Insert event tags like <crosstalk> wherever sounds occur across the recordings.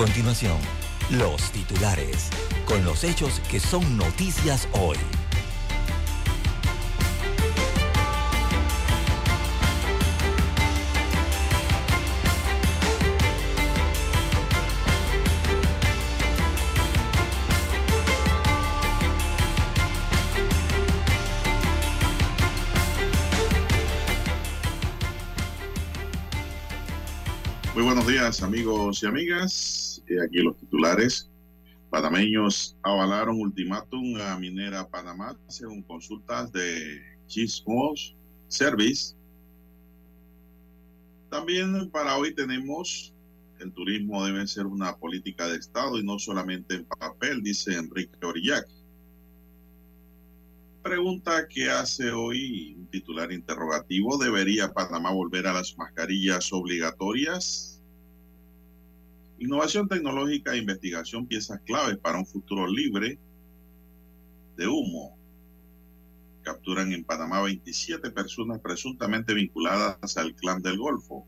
continuación, los titulares, con los hechos que son noticias hoy. Muy buenos días amigos y amigas. Aquí los titulares. Panameños avalaron ultimátum a Minera Panamá según consultas de Chismos Service. También para hoy tenemos el turismo debe ser una política de Estado y no solamente en papel, dice Enrique Orillac. Pregunta que hace hoy un titular interrogativo. ¿Debería Panamá volver a las mascarillas obligatorias? Innovación tecnológica e investigación, piezas claves para un futuro libre de humo. Capturan en Panamá 27 personas presuntamente vinculadas al clan del Golfo.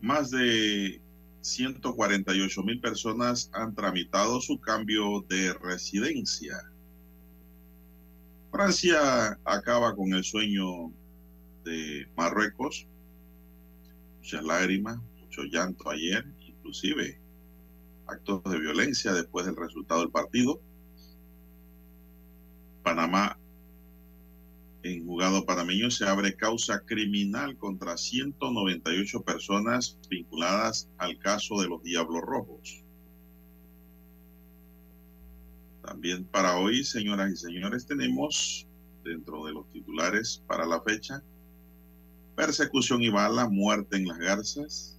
Más de 148 mil personas han tramitado su cambio de residencia. Francia acaba con el sueño de Marruecos. Muchas lágrimas, mucho llanto ayer, inclusive actos de violencia después del resultado del partido. Panamá en juzgado panameño se abre causa criminal contra 198 personas vinculadas al caso de los Diablos Rojos. También para hoy, señoras y señores, tenemos dentro de los titulares para la fecha persecución y bala, muerte en las garzas.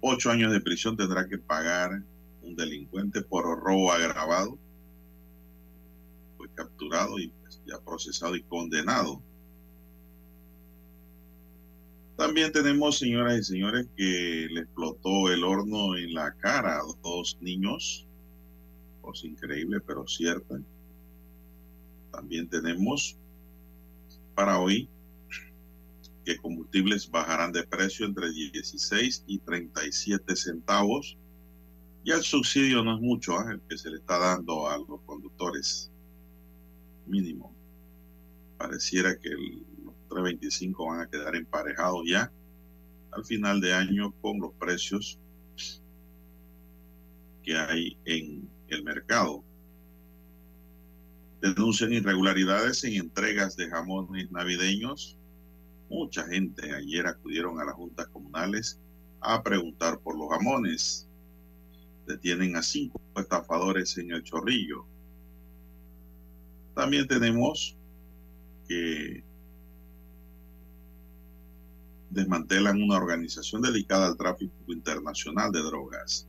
Ocho años de prisión tendrá que pagar un delincuente por robo agravado fue capturado y pues, ya procesado y condenado. También tenemos, señoras y señores, que le explotó el horno en la cara a dos niños. Cosa increíble, pero cierta. También tenemos para hoy que combustibles bajarán de precio entre 16 y 37 centavos. Y el subsidio no es mucho ¿eh? el que se le está dando a los conductores mínimo. Pareciera que los 325 van a quedar emparejados ya al final de año con los precios que hay en el mercado. Denuncian irregularidades en entregas de jamones navideños. Mucha gente ayer acudieron a las juntas comunales a preguntar por los jamones. Detienen a cinco estafadores en el chorrillo también tenemos que desmantelan una organización dedicada al tráfico internacional de drogas.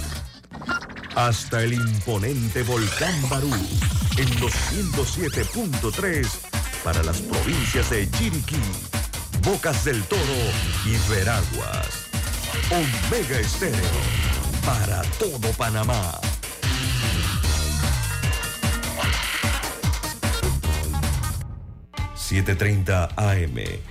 hasta el imponente volcán Barú en los 107.3 para las provincias de Chiriquí, Bocas del Toro y Veraguas. Omega Estéreo para todo Panamá. 7:30 AM.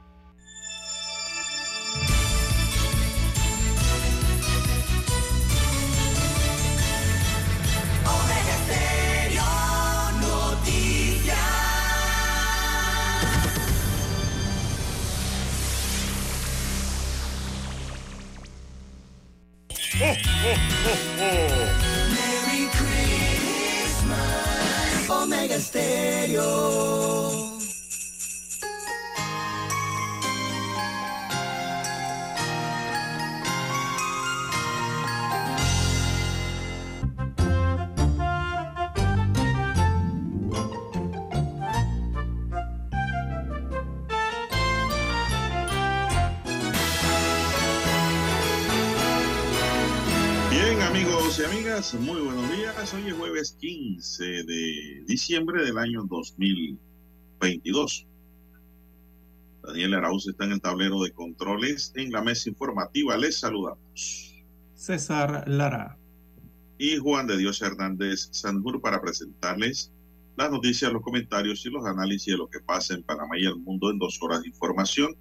ho, ho, ho. Merry Christmas, Omega Stereo. Y amigas, muy buenos días. Hoy es jueves 15 de diciembre del año 2022. Daniel Arauz está en el tablero de controles. En la mesa informativa les saludamos. César Lara. Y Juan de Dios Hernández Sanjur para presentarles las noticias, los comentarios y los análisis de lo que pasa en Panamá y el mundo en dos horas de información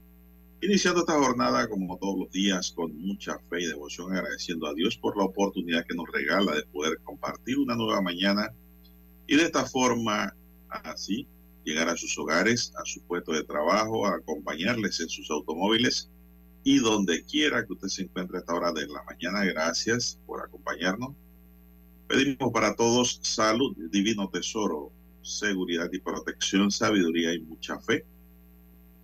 Iniciando esta jornada, como todos los días, con mucha fe y devoción, agradeciendo a Dios por la oportunidad que nos regala de poder compartir una nueva mañana y de esta forma, así, llegar a sus hogares, a su puesto de trabajo, a acompañarles en sus automóviles y donde quiera que usted se encuentre a esta hora de la mañana. Gracias por acompañarnos. Pedimos para todos salud, divino tesoro, seguridad y protección, sabiduría y mucha fe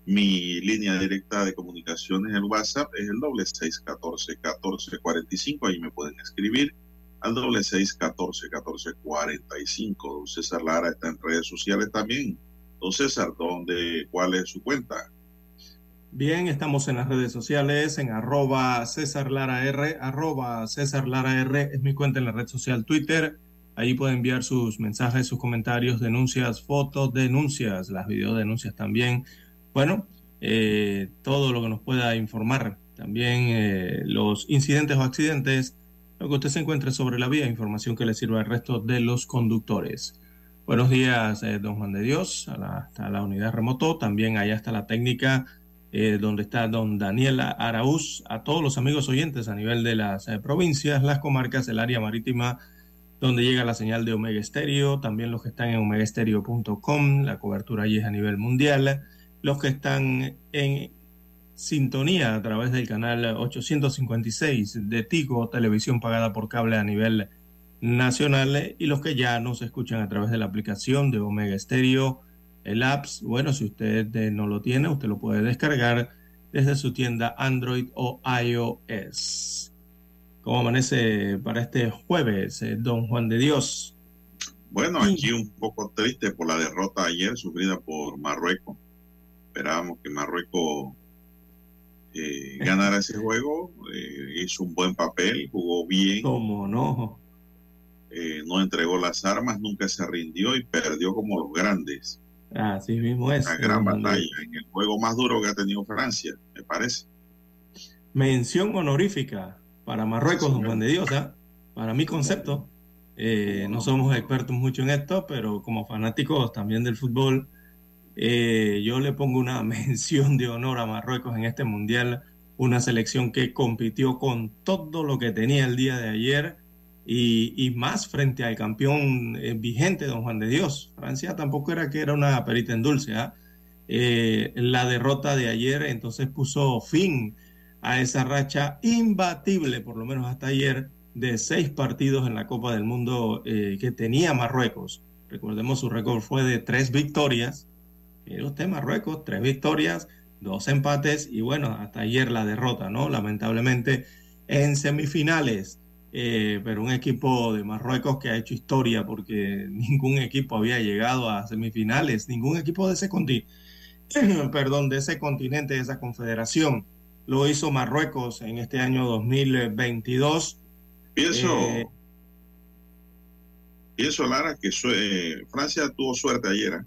mi línea directa de comunicaciones en WhatsApp es el doble seis catorce catorce cuarenta y cinco. Ahí me pueden escribir al doble seis catorce catorce cuarenta y cinco. Don César Lara está en redes sociales también. Don César, ¿dónde, ¿cuál es su cuenta? Bien, estamos en las redes sociales, en arroba César Lara R, arroba César Lara R es mi cuenta en la red social Twitter. Ahí pueden enviar sus mensajes, sus comentarios, denuncias, fotos, denuncias, las videodenuncias también bueno, eh, todo lo que nos pueda informar, también eh, los incidentes o accidentes, lo que usted se encuentre sobre la vía, información que le sirva al resto de los conductores. Buenos días, eh, don Juan de Dios, a la, la unidad remoto, también allá está la técnica donde está don Daniel Araúz, a todos los amigos oyentes a nivel de las provincias, las comarcas, el área marítima, donde llega la señal de Omega Estéreo, también los que están en omegaestereo.com, la cobertura allí es a nivel mundial los que están en sintonía a través del canal 856 de Tigo, televisión pagada por cable a nivel nacional, y los que ya nos escuchan a través de la aplicación de Omega Stereo, el apps. Bueno, si usted no lo tiene, usted lo puede descargar desde su tienda Android o iOS. ¿Cómo amanece para este jueves, eh, don Juan de Dios? Bueno, aquí un poco triste por la derrota ayer sufrida por Marruecos esperábamos que Marruecos eh, <laughs> ganara ese juego. Eh, hizo un buen papel, jugó bien. ¿Cómo no? Eh, no entregó las armas, nunca se rindió y perdió como los grandes. Así mismo es. Una gran batalla en el juego más duro que ha tenido Francia, me parece. Mención honorífica para Marruecos, don Juan de Dios, ¿ah? para mi concepto. no somos expertos mucho en esto, pero como fanáticos también del fútbol, eh, yo le pongo una <laughs> mención de honor a Marruecos en este mundial, una selección que compitió con todo lo que tenía el día de ayer y, más frente al campeón eh, vigente, don Juan de Dios. Francia tampoco era que era una perita en dulce. ¿ah? Eh, la derrota de ayer entonces puso fin a esa racha imbatible, por lo menos hasta ayer, de seis partidos en la Copa del Mundo que tenía Marruecos. Recordemos, su récord fue de tres victorias Mire usted, Marruecos, tres victorias, dos empates y bueno, hasta ayer la derrota, ¿no? Lamentablemente en semifinales. Eh, pero un equipo de Marruecos que ha hecho historia porque <laughs> ningún equipo había llegado a semifinales, ningún equipo de ese continente, <clears throat> perdón, de ese continente, de esa confederación. Lo hizo Marruecos en este año 2022. Pienso, eh, pienso Lara, que eh, Francia tuvo suerte ayer.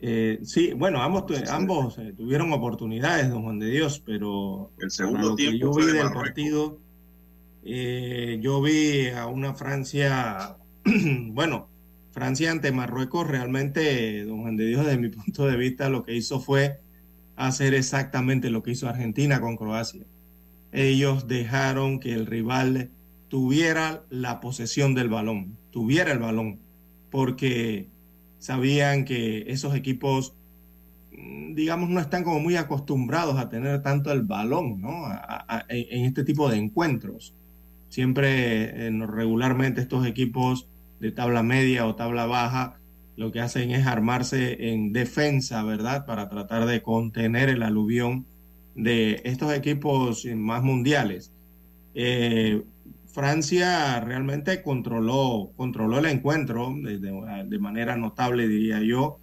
¿Eh? Sí, bueno, ambos, ambos eh, tuvieron oportunidades, don Juan de Dios, pero el segundo tiempo yo vi del partido, eh, yo vi a una Francia, <clears throat> bueno, Francia ante Marruecos realmente, don Juan de Dios, desde mi <laughs> punto de vista, lo que hizo fue hacer exactamente lo que hizo Argentina con Croacia. Ellos dejaron que el rival tuviera la posesión del balón, tuviera el balón, porque sabían que esos equipos, mm, digamos, no están como muy acostumbrados a tener tanto el balón, ¿no? en este tipo de encuentros. Siempre, regularmente, estos equipos de tabla media o tabla baja, lo que hacen es armarse en defensa, ¿verdad? Para tratar de contener el aluvión de estos equipos más mundiales. Eh, Francia realmente controló, controló el encuentro de, de, manera notable, diría yo,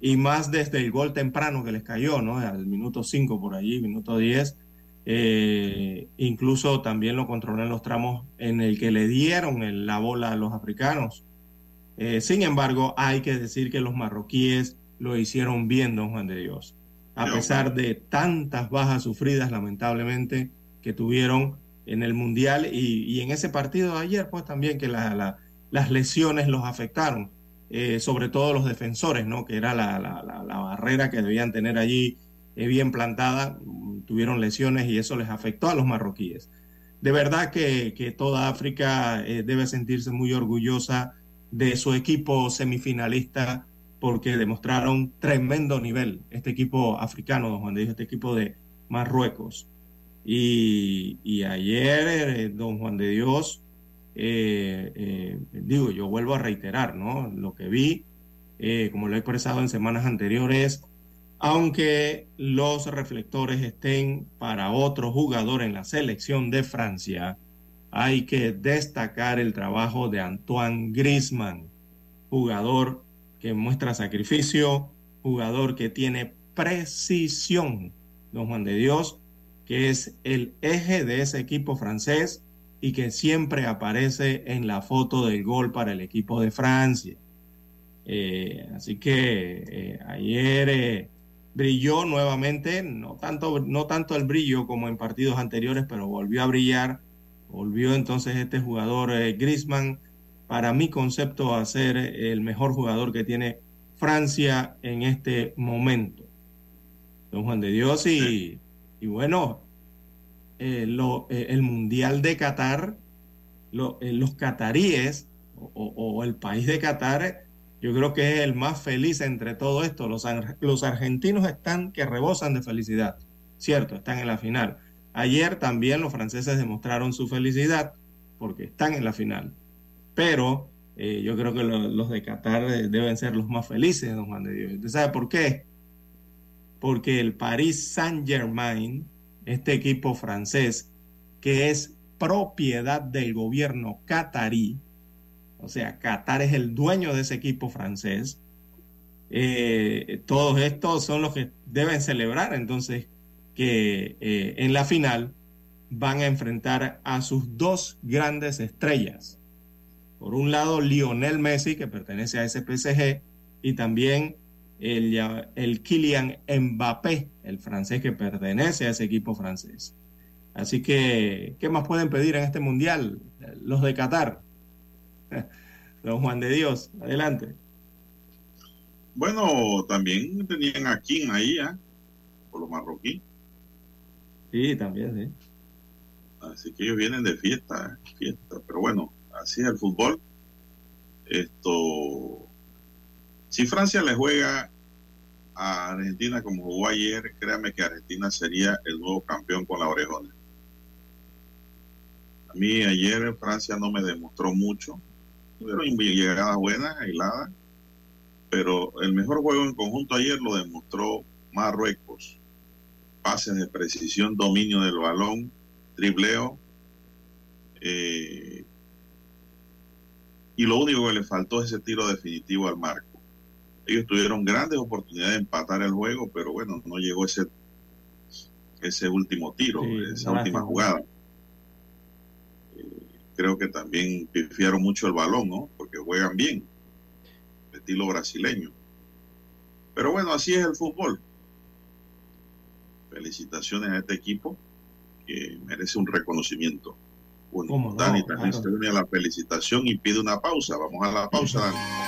y más desde el gol temprano que les cayó, ¿no? Al minuto 5 por allí, minuto 10. Eh, incluso también lo controló en los tramos en el que le dieron la bola a los africanos. Eh, sin embargo, hay que decir que los marroquíes lo hicieron bien, don Juan de Dios. A pesar de tantas bajas sufridas, lamentablemente, que tuvieron en el Mundial y, en ese partido de ayer, pues también que las lesiones los afectaron, eh, sobre todo los defensores, ¿no? Que era la, barrera que debían tener allí eh, bien plantada, tuvieron lesiones y eso les afectó a los marroquíes. De verdad que, toda África eh, debe sentirse muy orgullosa de su equipo semifinalista porque demostraron tremendo nivel este equipo africano, don Juan de este equipo de Marruecos. Y, ayer, eh, don Juan de Dios, eh, eh, digo, yo vuelvo a reiterar, ¿no? Lo que vi, como lo he expresado en semanas anteriores, aunque los reflectores estén para otro jugador en la selección de Francia, hay que destacar el trabajo de Antoine Griezmann, jugador que muestra sacrificio, jugador que tiene precisión, don Juan de Dios, que es el eje de ese equipo francés y que siempre aparece en la foto del gol para el equipo de Francia. Eh, así que eh, ayer eh, brilló nuevamente, no tanto, no tanto el brillo como en partidos anteriores, pero volvió a brillar. Volvió entonces este jugador Griezmann, para mi concepto, a ser el mejor jugador que tiene Francia en este momento. Don Juan de Dios y y bueno, eh, eh, el Mundial de Qatar, eh, los cataríes o, el país de Qatar, yo creo que es el más feliz entre todo esto. Los, argentinos están que rebosan de felicidad, cierto, están en la final. Ayer también los franceses demostraron su felicidad porque están en la final. Pero yo creo que los de Qatar deben ser los más felices, don Juan de Dios. ¿Usted sabe por qué? Porque el Paris Saint-Germain, este equipo francés, que es propiedad del gobierno catarí, o sea, Qatar es el dueño de ese equipo francés, eh, todos estos son los que deben celebrar entonces que eh, en la final van a enfrentar a sus dos grandes estrellas. Por un lado, Lionel Messi, que pertenece a ese PSG, y también el, el Kylian Mbappé, el francés que pertenece a ese equipo francés. Así que, ¿qué más pueden pedir en este mundial? Los de Qatar. <laughs> Don Juan de Dios, adelante. Bueno, también tenían a Kim ahí, ¿eh? por los marroquíes. Sí, también, sí. Así que ellos vienen de fiesta, fiesta. Pero bueno, así es el fútbol. Esto si Francia le juega a Argentina como jugó ayer, créame que Argentina sería el nuevo campeón con la orejona. A mí ayer Francia no me demostró mucho. Tuvieron llegadas buenas, aisladas, pero el mejor juego en conjunto ayer lo demostró Marruecos. Pases de precisión, dominio del balón, tribleo. Eh, y lo único que le faltó es ese tiro definitivo al marco. Ellos tuvieron grandes oportunidades de empatar el juego, pero bueno, no llegó ese, ese último tiro, esa última jugada. Eh, creo que también pifiaron mucho el balón, ¿no? Porque juegan bien, estilo brasileño. Pero bueno, así es el fútbol. Felicitaciones a este equipo que merece un reconocimiento. Bueno, Dani también se une a la felicitación y pide una pausa. Vamos a la pausa, Dani.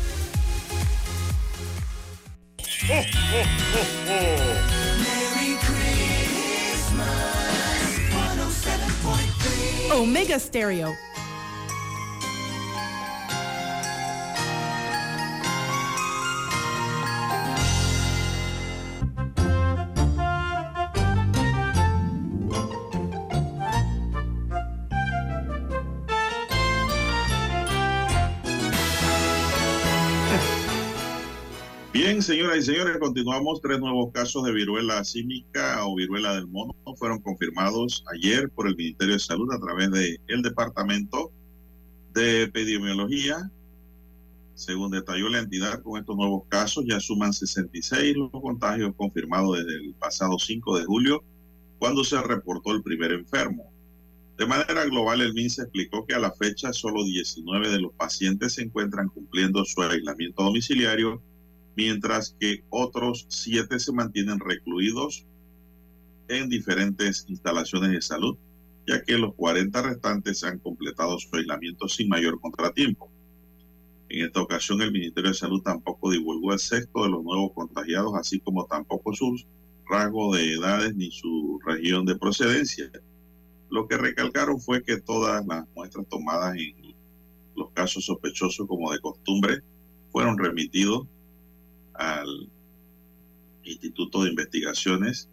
Merry Christmas. 107.3. Omega Stereo. Bien, señoras y señores, continuamos. Tres nuevos casos de viruela símica o viruela del mono fueron confirmados ayer por el Ministerio de Salud a través del el Departamento de Epidemiología. Según detalló la entidad, con estos nuevos casos ya suman 66 los contagios confirmados desde el pasado 5 de julio, cuando se reportó el primer enfermo. De manera global, el MINSA explicó que a la fecha solo 19 de los pacientes se encuentran cumpliendo su aislamiento domiciliario mientras que otros siete se mantienen recluidos en diferentes instalaciones de salud, ya que los 40 restantes han completado su aislamiento sin mayor contratiempo. En esta ocasión, el Ministerio de Salud tampoco divulgó el sexto de los nuevos contagiados, así como tampoco sus rasgos de edades ni su región de procedencia. Lo que recalcaron fue que todas las muestras tomadas en los casos sospechosos, como de costumbre, fueron remitidos al Instituto de Investigaciones,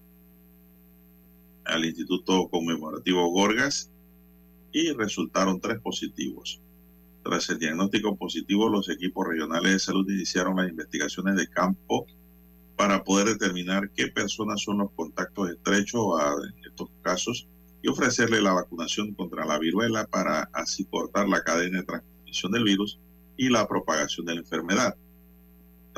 al Instituto Conmemorativo Gorgas y resultaron tres positivos. Tras el diagnóstico positivo, los equipos regionales de salud iniciaron las investigaciones de campo para poder determinar qué personas son los contactos estrechos a estos casos y ofrecerle la vacunación contra la viruela para así cortar la cadena de transmisión del virus y la propagación de la enfermedad.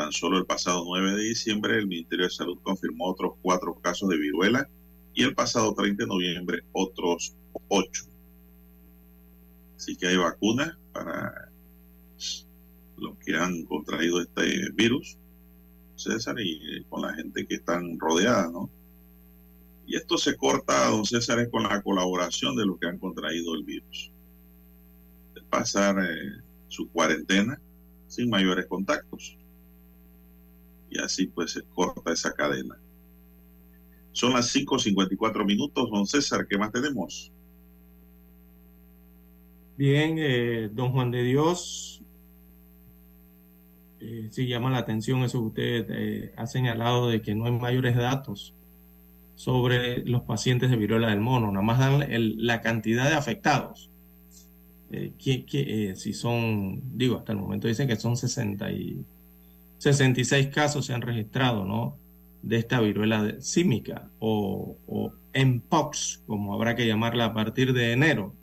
Tan solo el pasado 9 de diciembre el Ministerio de Salud confirmó otros cuatro casos de viruela y el pasado 30 de noviembre otros ocho. Así que hay vacunas para los que han contraído este virus, César, y con la gente que están rodeada, ¿no? Y esto se corta, don César, es con la colaboración de los que han contraído el virus. Pasar eh, su cuarentena sin mayores contactos y así pues se corta esa cadena. Son las 5.54 minutos, don César, ¿qué más tenemos? Bien, eh, don Juan de Dios, eh, sí llama la atención eso que usted eh, ha señalado de que no hay mayores datos sobre los pacientes de viruela del mono, nada más dan el, la cantidad de afectados. Eh, que, que, si son, digo, hasta el momento dicen que son 60 y 66 casos se han registrado, ¿no? De esta viruela símica o, o como habrá que llamarla a partir de enero.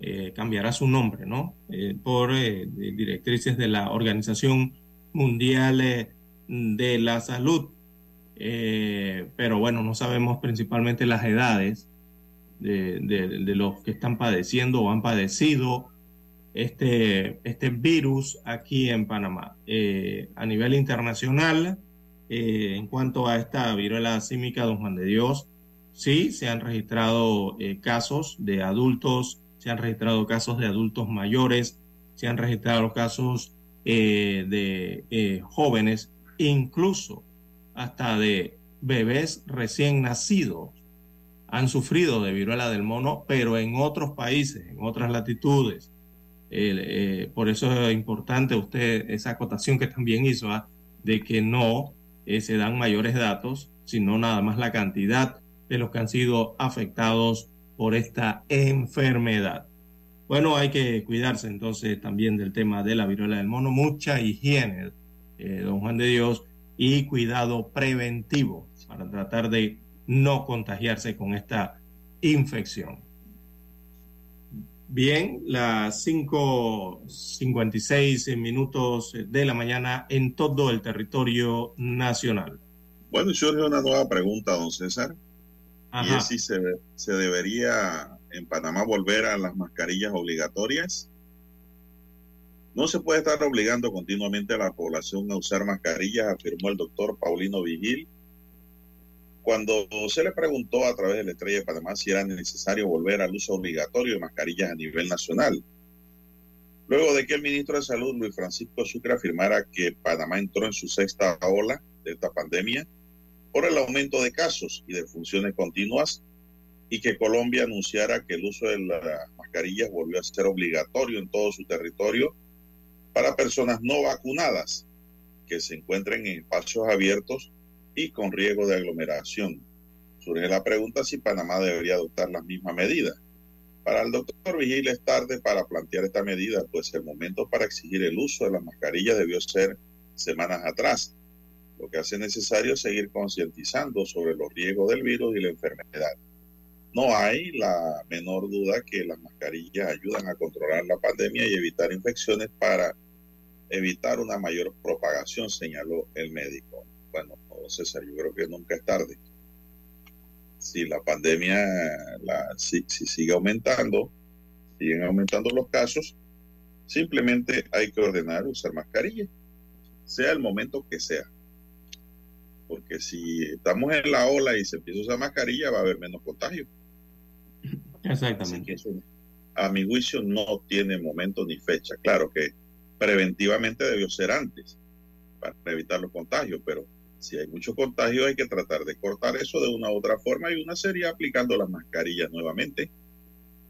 Eh, cambiará su nombre, ¿no? Eh, por eh, directrices de la Organización Mundial de la Salud. pero bueno, no sabemos principalmente las edades de, de, de, los que están padeciendo o han padecido este, este virus aquí en Panamá. Eh, a nivel internacional, eh, en cuanto a esta viruela símica, don Juan de Dios, sí, se han registrado eh, casos de adultos, se han registrado casos de adultos mayores, se han registrado casos de jóvenes, incluso hasta de bebés recién nacidos han sufrido de viruela del mono, pero en otros países, en otras latitudes. Eh, por eso es importante usted esa acotación que también hizo ¿ah? de que no eh, se dan mayores datos, sino nada más la cantidad de los que han sido afectados por esta enfermedad. Bueno, hay que cuidarse entonces también del tema de la viruela del mono, mucha higiene, eh, don Juan de Dios, y cuidado preventivo para tratar de no contagiarse con esta infección. Bien, las 5.56 minutos de la mañana en todo el territorio nacional. Bueno, surge una nueva pregunta, don César. Y es si se, se debería en Panamá volver a las mascarillas obligatorias. No se puede estar obligando continuamente a la población a usar mascarillas, afirmó el doctor Paulino Vigil, cuando se le preguntó a través de la Estrella de Panamá si era necesario volver al uso obligatorio de mascarillas a nivel nacional. Luego de que el ministro de Salud, Luis Francisco Sucre, afirmara que Panamá entró en su sexta ola de esta pandemia por el aumento de casos y de funciones continuas y que Colombia anunciara que el uso de las mascarillas volvió a ser obligatorio en todo su territorio para personas no vacunadas que se encuentren en espacios abiertos y con riesgo de aglomeración. Surge la pregunta si Panamá debería adoptar las mismas medidas. Para el doctor Vigil es tarde para plantear esta medida, pues el momento para exigir el uso de las mascarillas debió ser semanas atrás, lo que hace necesario seguir concientizando sobre los riesgos del virus y la enfermedad. No hay la menor duda que las mascarillas ayudan a controlar la pandemia y evitar infecciones para evitar una mayor propagación, señaló el médico. Bueno, César, yo creo que nunca es tarde. Si la pandemia la, si, sigue aumentando, siguen aumentando los casos, simplemente hay que ordenar usar mascarilla, sea el momento que sea. Porque si estamos en la ola y se empieza a usar mascarilla, va a haber menos contagio. Exactamente. a mi juicio no tiene momento ni fecha. Claro que preventivamente debió ser antes para evitar los contagios, pero si hay mucho contagio hay que tratar de cortar eso de una u otra forma y una sería aplicando las mascarillas nuevamente.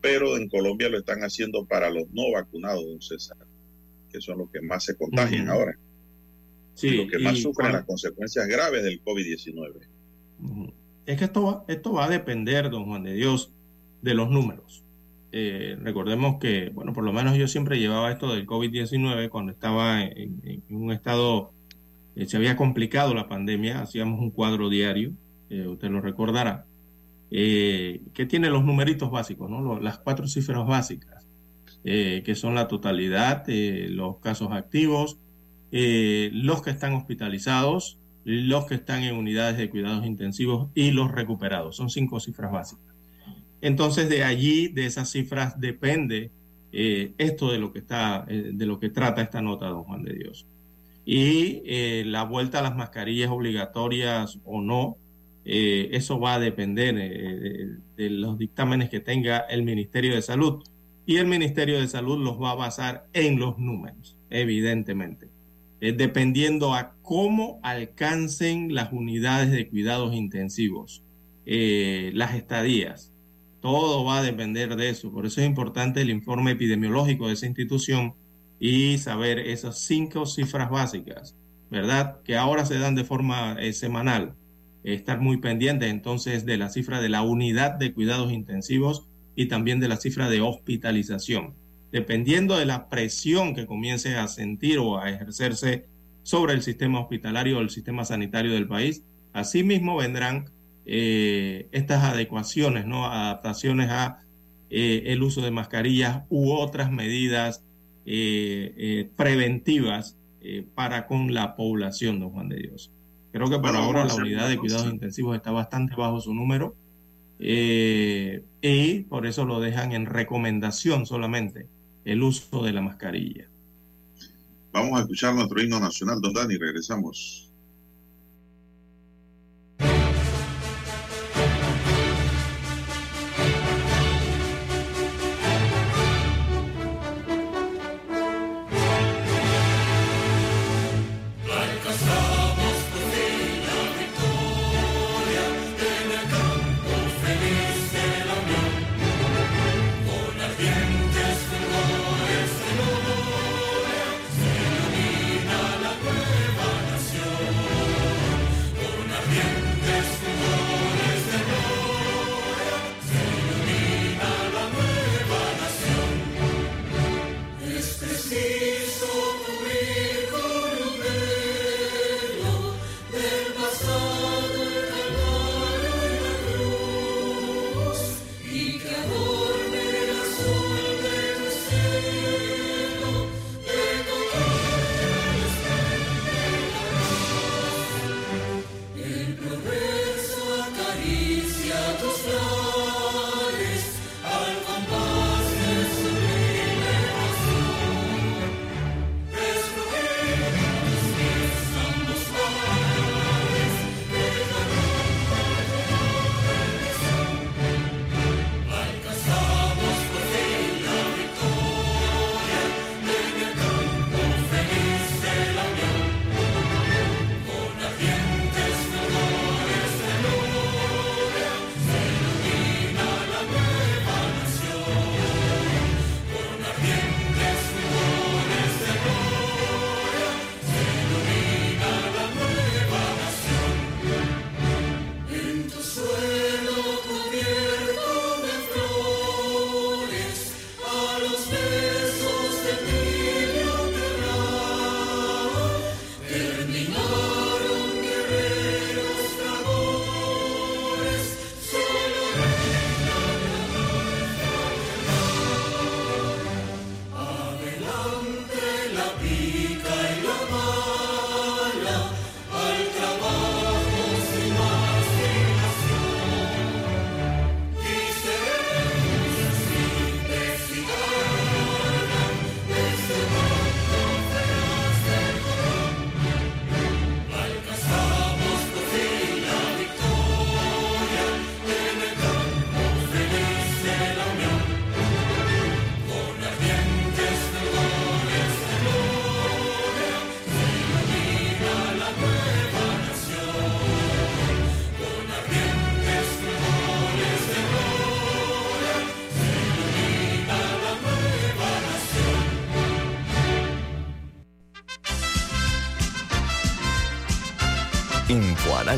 Pero en Colombia lo están haciendo para los no vacunados, don César, que son los que más se contagian ahora. Sí, los que más sufren las consecuencias graves del COVID-19. Es que esto va, esto va a depender, don Juan de Dios, de los números. Eh, recordemos que, bueno, por lo menos yo siempre llevaba esto del COVID-19 cuando estaba en un estado eh, se había complicado la pandemia, hacíamos un cuadro diario, eh, usted lo recordará, eh, que tiene los numeritos básicos, ¿no? las cuatro cifras básicas, que son la totalidad, los casos activos, los que están hospitalizados, los que están en unidades de cuidados intensivos y los recuperados. Son cinco cifras básicas. Entonces, de allí, de esas cifras, depende esto de lo que está, de lo que trata esta nota, don Juan de Dios y eh, la vuelta a las mascarillas obligatorias o no, eh, eso va a depender eh, de, los dictámenes que tenga el Ministerio de Salud. Y el Ministerio de Salud los va a basar en los números, evidentemente, dependiendo a cómo alcancen las unidades de cuidados intensivos, las estadías. Todo va a depender de eso. Por eso es importante el informe epidemiológico de esa institución y saber esas cinco cifras básicas, ¿verdad? Que ahora se dan de forma eh, semanal. Estar muy pendiente entonces de la cifra de la unidad de cuidados intensivos y también de la cifra de hospitalización. Dependiendo de la presión que comience a sentir o a ejercerse sobre el sistema hospitalario o el sistema sanitario del país, asimismo vendrán eh, estas adecuaciones, ¿no? adaptaciones a eh, el uso de mascarillas u otras medidas preventivas eh, para con la población, don Juan de Dios. Creo que por ahora la unidad de cuidados intensivos está bastante bajo su número y por eso lo dejan en recomendación solamente el uso de la mascarilla. Vamos a escuchar nuestro himno nacional, don Dani, regresamos.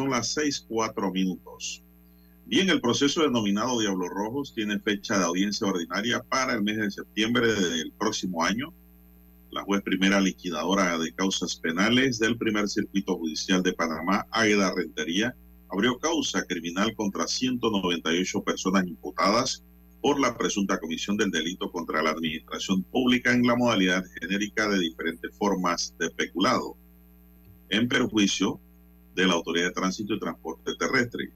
Son las seis, cuatro minutos. Bien, el proceso denominado Diablo Rojos tiene fecha de audiencia ordinaria para el mes de septiembre del próximo año. La juez primera liquidadora de causas penales del primer circuito judicial de Panamá, Águeda Rentería, abrió causa criminal contra 198 personas imputadas por la presunta comisión del delito contra la administración pública en la modalidad genérica de diferentes formas de peculado, en perjuicio de la Autoridad de Tránsito y Transporte Terrestre.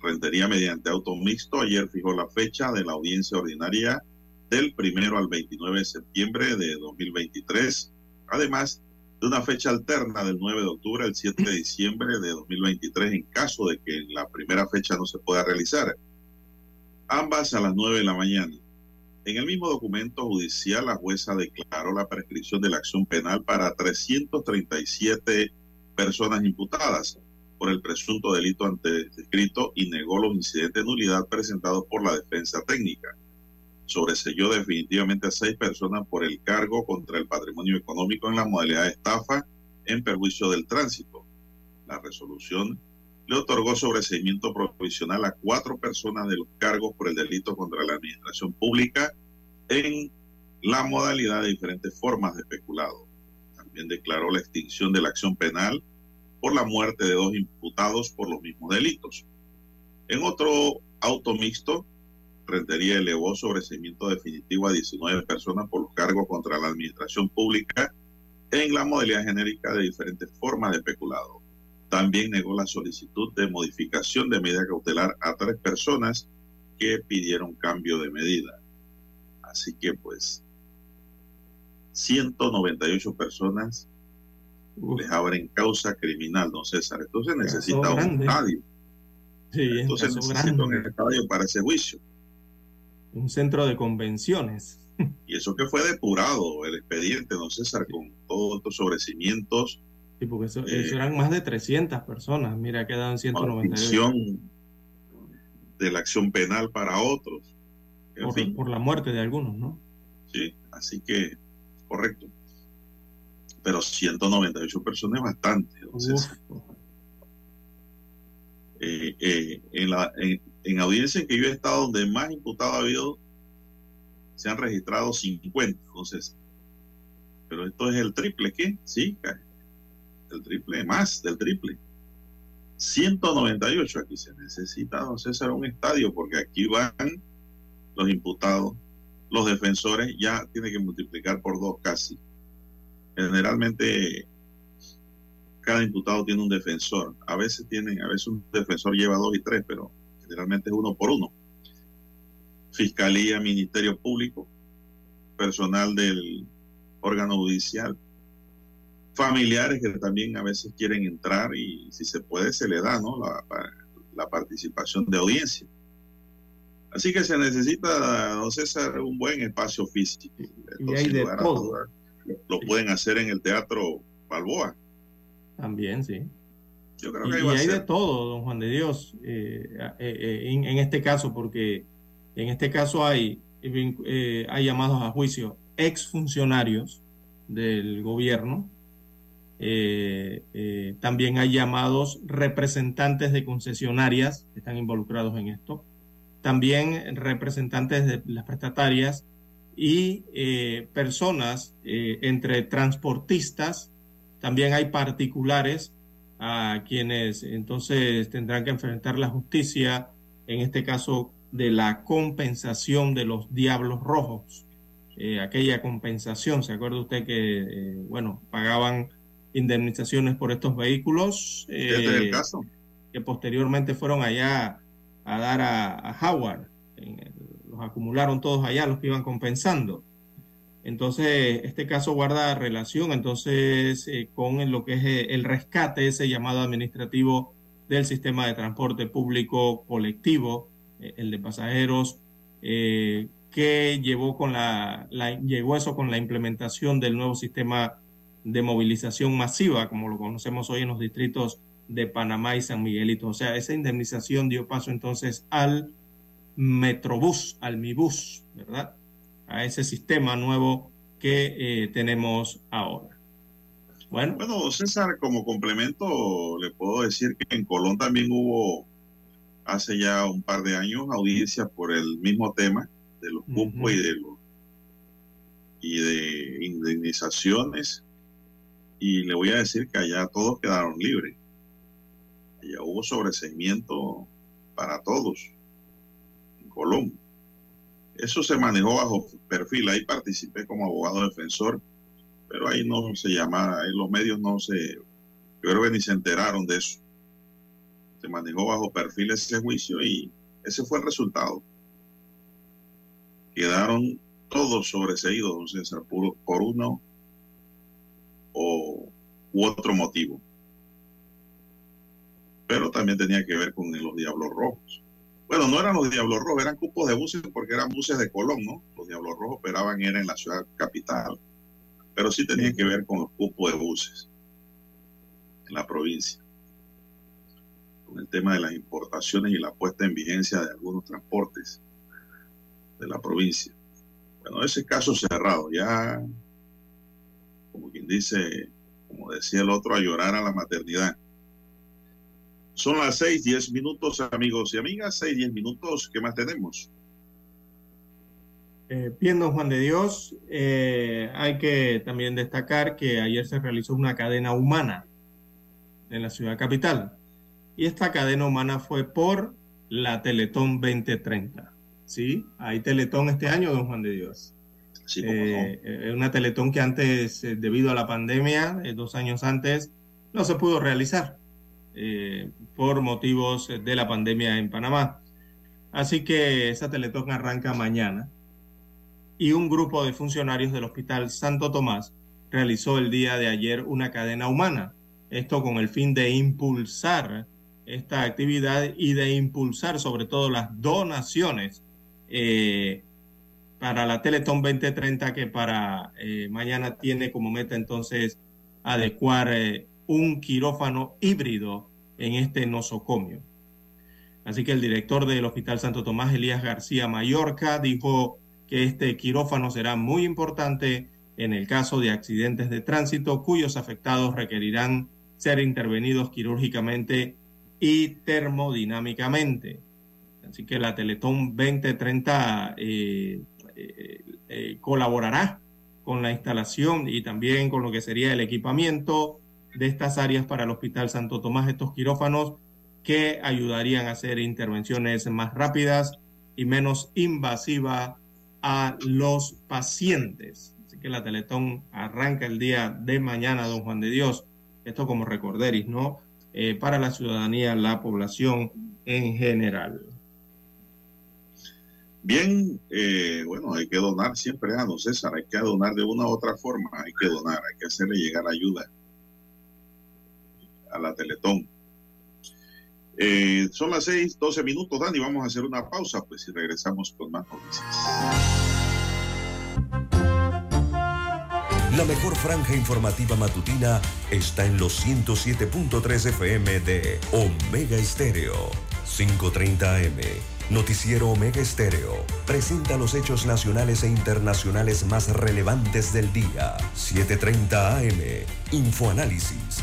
Rentería mediante auto mixto ayer fijó la fecha de la audiencia ordinaria del primero al 29 de septiembre de 2023, además de una fecha alterna del 9 de octubre al 7 de diciembre de 2023 en caso de que la primera fecha no se pueda realizar. Ambas a las 9 de la mañana. En el mismo documento judicial, la jueza declaró la prescripción de la acción penal para 337 personas imputadas por el presunto delito antes descrito y negó los incidentes de nulidad presentados por la defensa técnica. Sobreselló definitivamente a seis personas por el cargo contra el patrimonio económico en la modalidad de estafa en perjuicio del tránsito. La resolución le otorgó sobreseimiento provisional a cuatro personas de los cargos por el delito contra la administración pública en la modalidad de diferentes formas de especulado. También declaró la extinción de la acción penal por la muerte de dos imputados por los mismos delitos. En otro auto mixto, Rentería elevó sobreseimiento definitivo a 19 personas por los cargos contra la administración pública en la modalidad genérica de diferentes formas de especulado. También negó la solicitud de modificación de medida cautelar a tres personas que pidieron cambio de medida. Así que pues 198 personas les abren causa criminal, don César. Entonces necesita un estadio. Sí, Entonces necesita un estadio para ese juicio. Un centro de convenciones. <laughs> Y eso que fue depurado el expediente, don César, con todos estos sobrecimientos. Sí, porque eso, eh, eso eran más de 300 personas. Mira, quedan 198. de la acción penal para otros. En Por, fin, por la muerte de algunos, ¿no? sí, así que, correcto. Pero 198 personas es bastante. Uf. Eh, eh, en, la, en, en audiencia en que yo he estado donde más imputados ha habido, se han registrado 50, entonces, pero esto es el triple, ¿qué? Sí, el triple, más del triple. 198 aquí se necesita, don César, un estadio, porque aquí van los imputados, los defensores, ya tiene que multiplicar por dos casi. Generalmente cada imputado tiene un defensor. A veces tienen, a veces un defensor lleva dos y tres, pero generalmente es uno por uno. Fiscalía, Ministerio Público, personal del órgano judicial, familiares que también a veces quieren entrar y si se puede se le da, ¿no? La, la participación de audiencia. Así que se necesita, don César, un buen espacio físico. Y hay de todo. Lo, pueden hacer en el Teatro Balboa. También, sí. Yo creo Y, que y a hay de todo, don Juan de Dios, eh, eh, eh, en, en este caso, porque en este caso hay, hay llamados a juicio exfuncionarios del gobierno, también hay llamados representantes de concesionarias que están involucrados en esto, también representantes de las prestatarias y eh, personas eh, entre transportistas, también hay particulares a quienes entonces tendrán que enfrentar la justicia, en este caso de la compensación de los diablos rojos. Eh, aquella compensación, ¿se acuerda usted que, eh, bueno, pagaban indemnizaciones por estos vehículos? Este es el caso. que posteriormente fueron allá a dar a, a Howard. En los acumularon todos allá, los que iban compensando. Entonces, este caso guarda relación entonces eh, con lo que es eh, el rescate, ese llamado administrativo del sistema de transporte público colectivo, eh, el de pasajeros, que llevó con la, la- llegó eso con la implementación del nuevo sistema de movilización masiva, como lo conocemos hoy en los distritos de Panamá y San Miguelito. O sea, esa indemnización dio paso entonces al Metrobús, al Mibús, ¿verdad? A ese sistema nuevo que eh, tenemos ahora. Bueno, Bueno, César, como complemento, le puedo decir que en Colón también hubo hace ya un par de años audiencias por el mismo tema de los cupos y de los y de indemnizaciones y le voy a decir que allá todos quedaron libres. Allá hubo sobreseimiento para todos Colón. Eso se manejó bajo perfil, ahí participé como abogado defensor pero ahí no se llama, ahí los medios no se, creo que ni se enteraron de eso. Se manejó bajo perfil ese juicio y ese fue el resultado. Quedaron todos sobreseídos, don César, por, por uno o u otro motivo. Pero también tenía que ver con los Diablos Rojos. Bueno, no eran los Diablos Rojos, eran cupos de buses porque eran buses de Colón, ¿no? Los Diablos Rojos operaban era en la ciudad capital pero sí tenía que ver con los cupos de buses en la provincia. con el tema de las importaciones y la puesta en vigencia de algunos transportes de la provincia. Bueno, ese caso cerrado, ya, como quien dice, como decía el otro, a llorar a la maternidad. Son las seis, diez minutos, amigos y amigas, seis, diez minutos, ¿qué más tenemos? Eh, bien, don Juan de Dios, eh, hay que también destacar que ayer se realizó una cadena humana en la ciudad capital. Y esta cadena humana fue por la Teletón 2030. ¿Sí? Hay Teletón este año, don Juan de Dios. Sí, eh, una Teletón que antes, debido a la pandemia, dos años antes, no se pudo realizar por motivos de la pandemia en Panamá. Así que esa Teletón arranca mañana y un grupo de funcionarios del Hospital Santo Tomás realizó el día de ayer una cadena humana. Esto con el fin de impulsar esta actividad y de impulsar sobre todo las donaciones eh, para la Teletón 2030 que para eh, mañana tiene como meta entonces adecuar eh, un quirófano híbrido en este nosocomio. Así que el director del Hospital Santo Tomás, Elías García Mallorca, dijo que este quirófano será muy importante en el caso de accidentes de tránsito cuyos afectados requerirán ser intervenidos quirúrgicamente y termodinámicamente. Así que la Teletón 2030 eh, eh, eh, colaborará con la instalación y también con lo que sería el equipamiento de estas áreas para el Hospital Santo Tomás, estos quirófanos que ayudarían a hacer intervenciones más rápidas y menos invasivas a los pacientes. Así que la Teletón arranca el día de mañana, don Juan de Dios. Esto como recorderis, ¿no? Eh, para la ciudadanía, la población en general. Bien, eh, bueno, hay que donar siempre, a ah, don César, hay que donar de una u otra forma, hay que donar, hay que hacerle llegar ayuda a la Teletón. Eh, son las 6, 12 minutos, Dani. Vamos a hacer una pausa, pues, y regresamos con más noticias. La mejor franja informativa matutina está en los 107.3 FM de Omega Estéreo, 530 AM. Noticiero Omega Estéreo presenta los hechos nacionales e internacionales más relevantes del día. 730 AM. Infoanálisis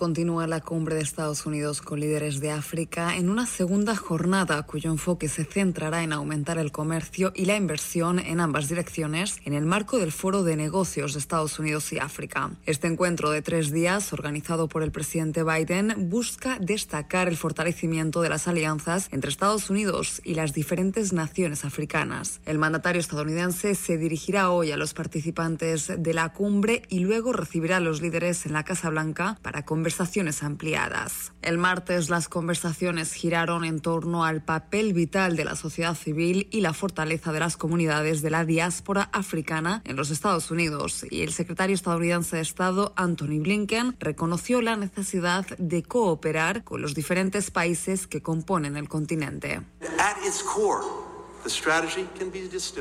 Continúa la cumbre de Estados Unidos con líderes de África en una segunda jornada cuyo enfoque se centrará en aumentar el comercio y la inversión en ambas direcciones en el marco del Foro de Negocios de Estados Unidos y África. Este encuentro de tres días, organizado por el presidente Biden, busca destacar el fortalecimiento de las alianzas entre Estados Unidos y las diferentes naciones africanas. El mandatario estadounidense se dirigirá hoy a los participantes de la cumbre y luego recibirá a los líderes en la Casa Blanca para conversar conversaciones ampliadas. El martes las conversaciones giraron en torno al papel vital de la sociedad civil y la fortaleza de las comunidades de la diáspora africana en los Estados Unidos y el secretario estadounidense de Estado Anthony Blinken reconoció la necesidad de cooperar con los diferentes países que componen el continente.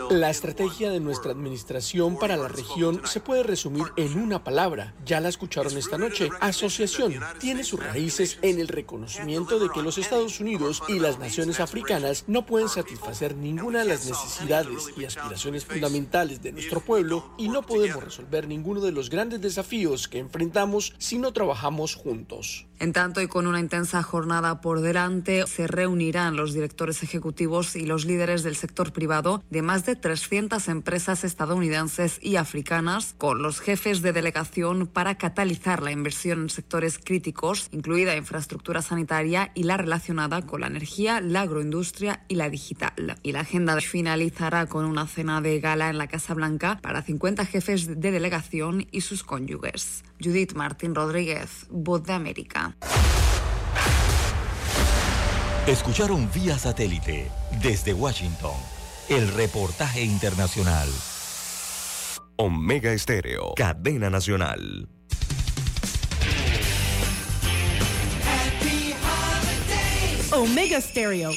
La estrategia de nuestra administración para la región se puede resumir en una palabra. Ya la escucharon esta noche. Asociación tiene sus raíces en el reconocimiento de que los Estados Unidos y las naciones africanas no pueden satisfacer ninguna de las necesidades y aspiraciones fundamentales de nuestro pueblo y no podemos resolver ninguno de los grandes desafíos que enfrentamos si no trabajamos juntos. En tanto y con una intensa jornada por delante, se reunirán los directores ejecutivos y los líderes de del sector privado de más de 300 empresas estadounidenses y africanas con los jefes de delegación para catalizar la inversión en sectores críticos, incluida infraestructura sanitaria y la relacionada con la energía, la agroindustria y la digital. Y la agenda finalizará con una cena de gala en la Casa Blanca para 50 jefes de delegación y sus cónyuges. Judith Martín Rodríguez, Voz de América. Escucharon vía satélite desde Washington el reportaje internacional. Omega Estéreo, cadena nacional. Omega Stereo.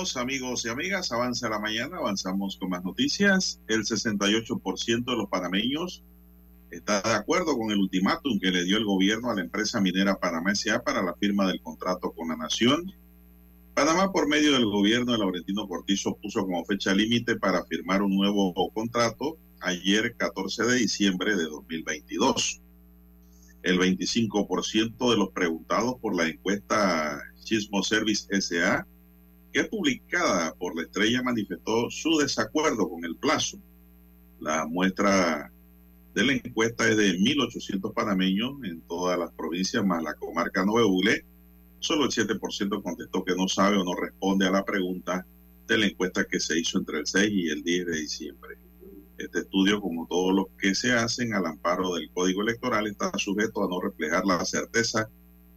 Amigos y amigas, avanza la mañana, avanzamos con más noticias. El 68% de los panameños está de acuerdo con el ultimátum que le dio el gobierno a la empresa minera Panamá S.A. para la firma del contrato con la nación. Panamá, por medio del gobierno de Laurentino Cortizo, puso como fecha límite para firmar un nuevo contrato ayer 14 de diciembre de 2022. El 25% de los preguntados por la encuesta Chismo Service S.A que publicada por la estrella manifestó su desacuerdo con el plazo. La muestra de la encuesta es de 1.800 panameños en todas las provincias, más la comarca Nueve Solo el 7% contestó que no sabe o no responde a la pregunta de la encuesta que se hizo entre el 6 y el 10 de diciembre. Este estudio, como todos los que se hacen al amparo del Código Electoral, está sujeto a no reflejar la certeza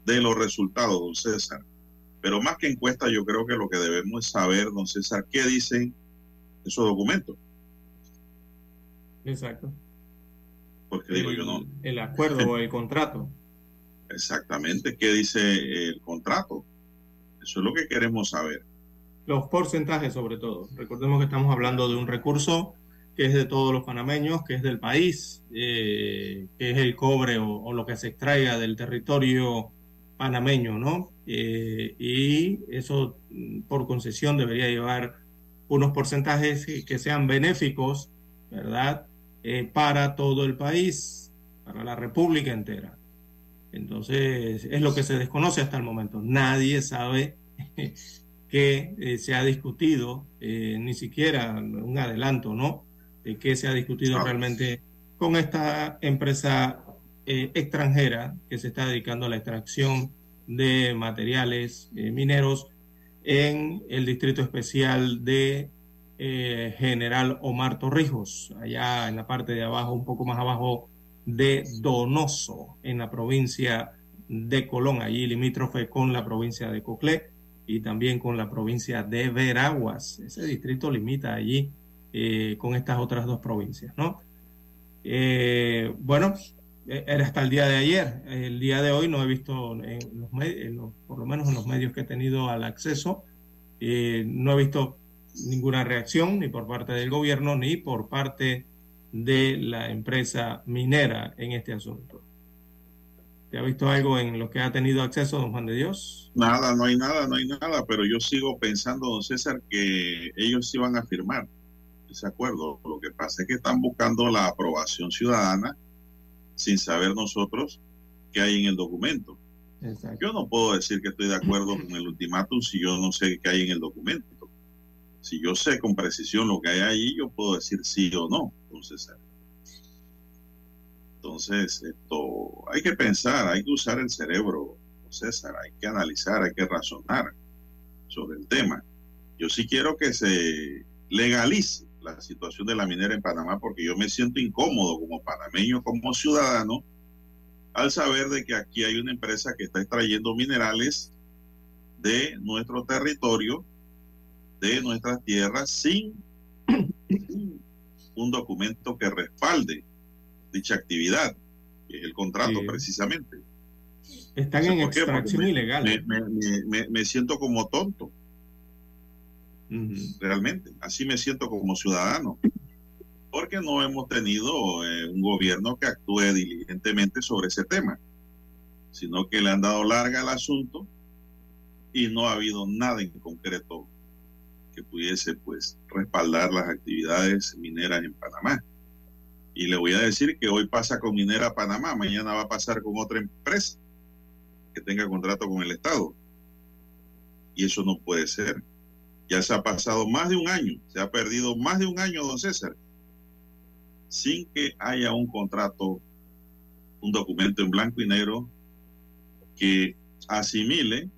de los resultados, don César. Pero más que encuesta, yo creo que lo que debemos es saber, don César, qué dicen esos documentos. Exacto. Porque digo yo no. El acuerdo o el contrato. <laughs> Exactamente, qué dice el contrato. Eso es lo que queremos saber. Los porcentajes sobre todo. Recordemos que estamos hablando de un recurso que es de todos los panameños, que es del país, eh, que es el cobre o, o, lo que se extraiga del territorio panameño, ¿no? Eh, y eso por concesión debería llevar unos porcentajes que sean benéficos, ¿verdad? Eh, para todo el país, para la República entera. Entonces, es lo que se desconoce hasta el momento. Nadie sabe <laughs> que eh, se ha discutido, eh, ni siquiera un adelanto, ¿no? De qué se ha discutido realmente con esta empresa eh, extranjera que se está dedicando a la extracción de materiales eh, mineros en el distrito especial de eh, General Omar Torrijos, allá en la parte de abajo, un poco más abajo de Donoso, en la provincia de Colón, allí limítrofe con la provincia de Coclé y también con la provincia de Veraguas. Ese distrito limita allí eh, con estas otras dos provincias, ¿no? Bueno, era hasta el día de ayer. El día de hoy no he visto, en los, en los, por lo menos en los medios que he tenido al acceso, eh, no he visto ninguna reacción ni por parte del gobierno ni por parte de la empresa minera en este asunto. ¿Te ha visto algo en lo que ha tenido acceso don Juan de Dios? Nada, no hay nada, no hay nada, pero yo sigo pensando, don César, que ellos iban a firmar ese acuerdo. Lo que pasa es que están buscando la aprobación ciudadana sin saber nosotros qué hay en el documento. Exacto. Yo no puedo decir que estoy de acuerdo con el ultimátum si yo no sé qué hay en el documento. Si yo sé con precisión lo que hay ahí, yo puedo decir sí o no, entonces Entonces, esto hay que pensar, hay que usar el cerebro, César, hay que analizar, hay que razonar sobre el tema. Yo sí quiero que se legalice la situación de la minera en Panamá porque yo me siento incómodo como panameño, como ciudadano, al saber de que aquí hay una empresa que está extrayendo minerales de nuestro territorio, de nuestras tierras, sin un documento que respalde dicha actividad, que es el contrato precisamente. Están en extracción ilegal. Me, me, me, me, siento como tonto. Realmente, así me siento como ciudadano. Porque no hemos tenido eh, un gobierno que actúe diligentemente sobre ese tema, sino que le han dado larga al asunto y no ha habido nada en concreto que pudiese pues respaldar las actividades mineras en Panamá. Y le voy a decir que hoy pasa con Minera Panamá, mañana va a pasar con otra empresa que tenga contrato con el Estado. Y eso no puede ser. Ya se ha pasado más de un año, se ha perdido más de un año, don César, sin que haya un contrato, un documento en blanco y negro que asimile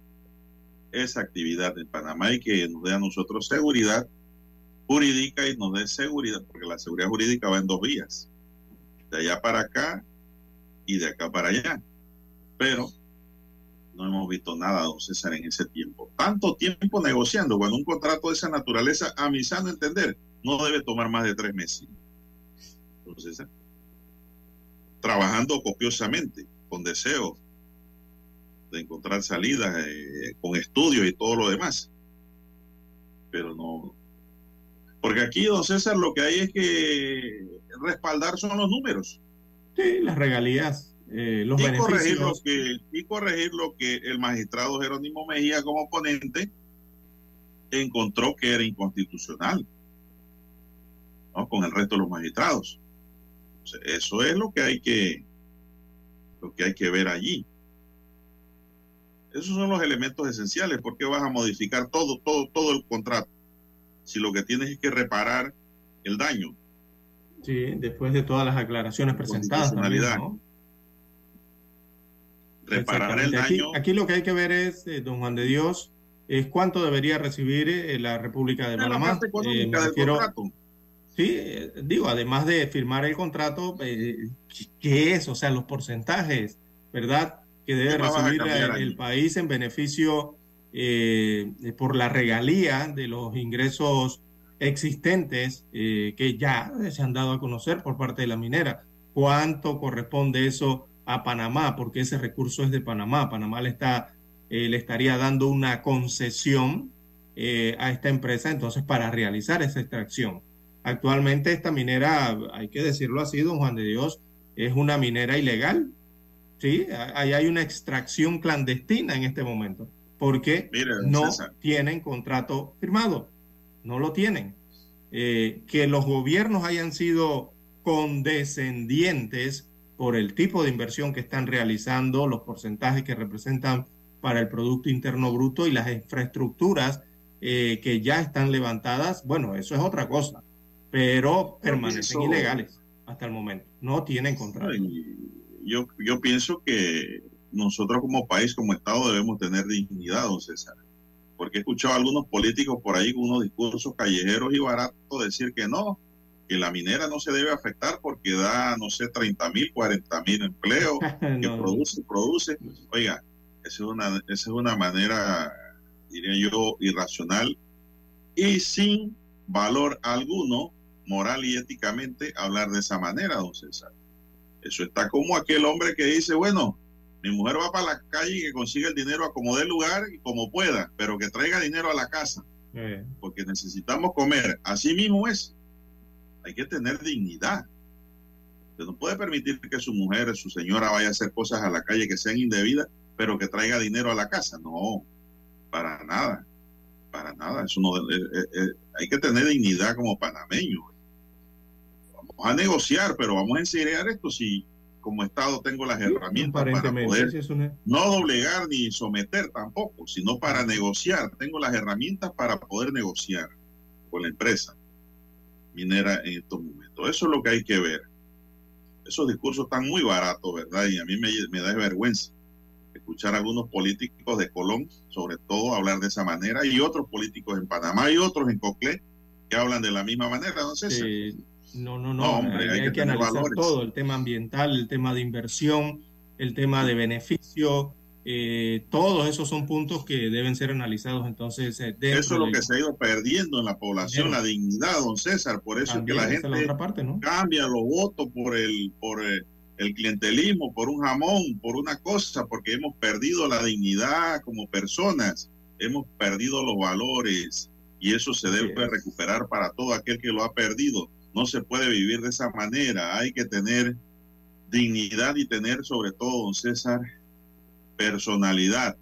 esa actividad en Panamá y que nos dé a nosotros seguridad jurídica y nos dé seguridad, porque la seguridad jurídica va en dos vías, de allá para acá y de acá para allá. Pero no hemos visto nada, don César, en ese tiempo. Tanto tiempo negociando, cuando un contrato de esa naturaleza, a mi sano entender, no debe tomar más de tres meses. Entonces, trabajando copiosamente, con deseo de encontrar salidas, eh, con estudios y todo lo demás. Pero no. Porque aquí, don César, lo que hay es que respaldar son los números. Sí, las regalías. Eh, los y beneficios. corregir lo que y corregir lo que el magistrado Jerónimo Mejía como ponente encontró que era inconstitucional ¿no? con el resto de los magistrados Entonces, eso es lo que hay que lo que hay que ver allí esos son los elementos esenciales ¿por qué vas a modificar todo todo todo el contrato si lo que tienes es que reparar el daño Sí, después de todas las aclaraciones presentadas. También, ¿no? Reparar el aquí, daño. Aquí, lo que hay que ver es, eh, don Juan de Dios, es cuánto debería recibir eh, la República de Panamá. Eh, refiero-. Sí, eh, digo, además de firmar el contrato, eh, ¿qué es? O sea, los porcentajes, ¿verdad? Que debe ¿Qué más vas a recibir el, el país en beneficio eh, por la regalía de los ingresos existentes eh, que ya se han dado a conocer por parte de la minera. ¿Cuánto corresponde eso a Panamá? Porque ese recurso es de Panamá. Panamá le, está, eh, le estaría dando una concesión eh, a esta empresa entonces para realizar esa extracción. Actualmente esta minera, hay que decirlo así, don Juan de Dios, es una minera ilegal. Sí, ahí hay una extracción clandestina en este momento, porque no César. tienen contrato firmado, no lo tienen. Eh, que los gobiernos hayan sido condescendientes por el tipo de inversión que están realizando, los porcentajes que representan para el Producto Interno Bruto y las infraestructuras eh, que ya están levantadas, bueno, eso es otra cosa, pero permanecen pienso- ilegales hasta el momento, no tienen contrato. Yo, yo pienso que nosotros como país, como Estado, debemos tener dignidad, don César. Porque he escuchado a algunos políticos por ahí con unos discursos callejeros y baratos decir que no, que la minera no se debe afectar porque da, no sé, 30 mil, 40 mil empleos, <laughs> que produce, produce. Oiga, esa es una, esa es una manera, diría yo, irracional y sin valor alguno, moral y éticamente, hablar de esa manera, don César. Eso está como aquel hombre que dice, bueno, mi mujer va para la calle y que consiga el dinero a como dé lugar y como pueda, pero que traiga dinero a la casa, eh, porque necesitamos comer. Así mismo es. Hay que tener dignidad. Usted no puede permitir que su mujer, su señora vaya a hacer cosas a la calle que sean indebidas, pero que traiga dinero a la casa. No, para nada, para nada. Eso no, eh, eh, eh, hay que tener dignidad como panameño. Vamos a negociar, pero vamos a enseñar esto si como Estado tengo las herramientas para poder es una- no doblegar ni someter tampoco, sino para negociar. Tengo las herramientas para poder negociar con la empresa minera en estos momentos. Eso es lo que hay que ver. Esos discursos están muy baratos, ¿verdad? Y a mí me, me da vergüenza escuchar a algunos políticos de Colón, sobre todo, hablar de esa manera, y otros políticos en Panamá y otros en Coclé que hablan de la misma manera. Entonces, Eh, no, no, no, No, hombre, hay, que analizar valores. todo, el tema ambiental, el tema de inversión, el tema de beneficio, eh, todos esos son puntos que deben ser analizados entonces eh, eso es lo que se ha ido perdiendo en la población, Dinero. la dignidad, don César. Por eso también, es que la gente otra parte, ¿no? cambia los votos por el por el, el clientelismo, por un jamón, por una cosa, porque hemos perdido la dignidad como personas, hemos perdido los valores y eso se debe recuperar para todo aquel que lo ha perdido. No se puede vivir de esa manera, hay que tener dignidad y tener sobre todo, don César, personalidad.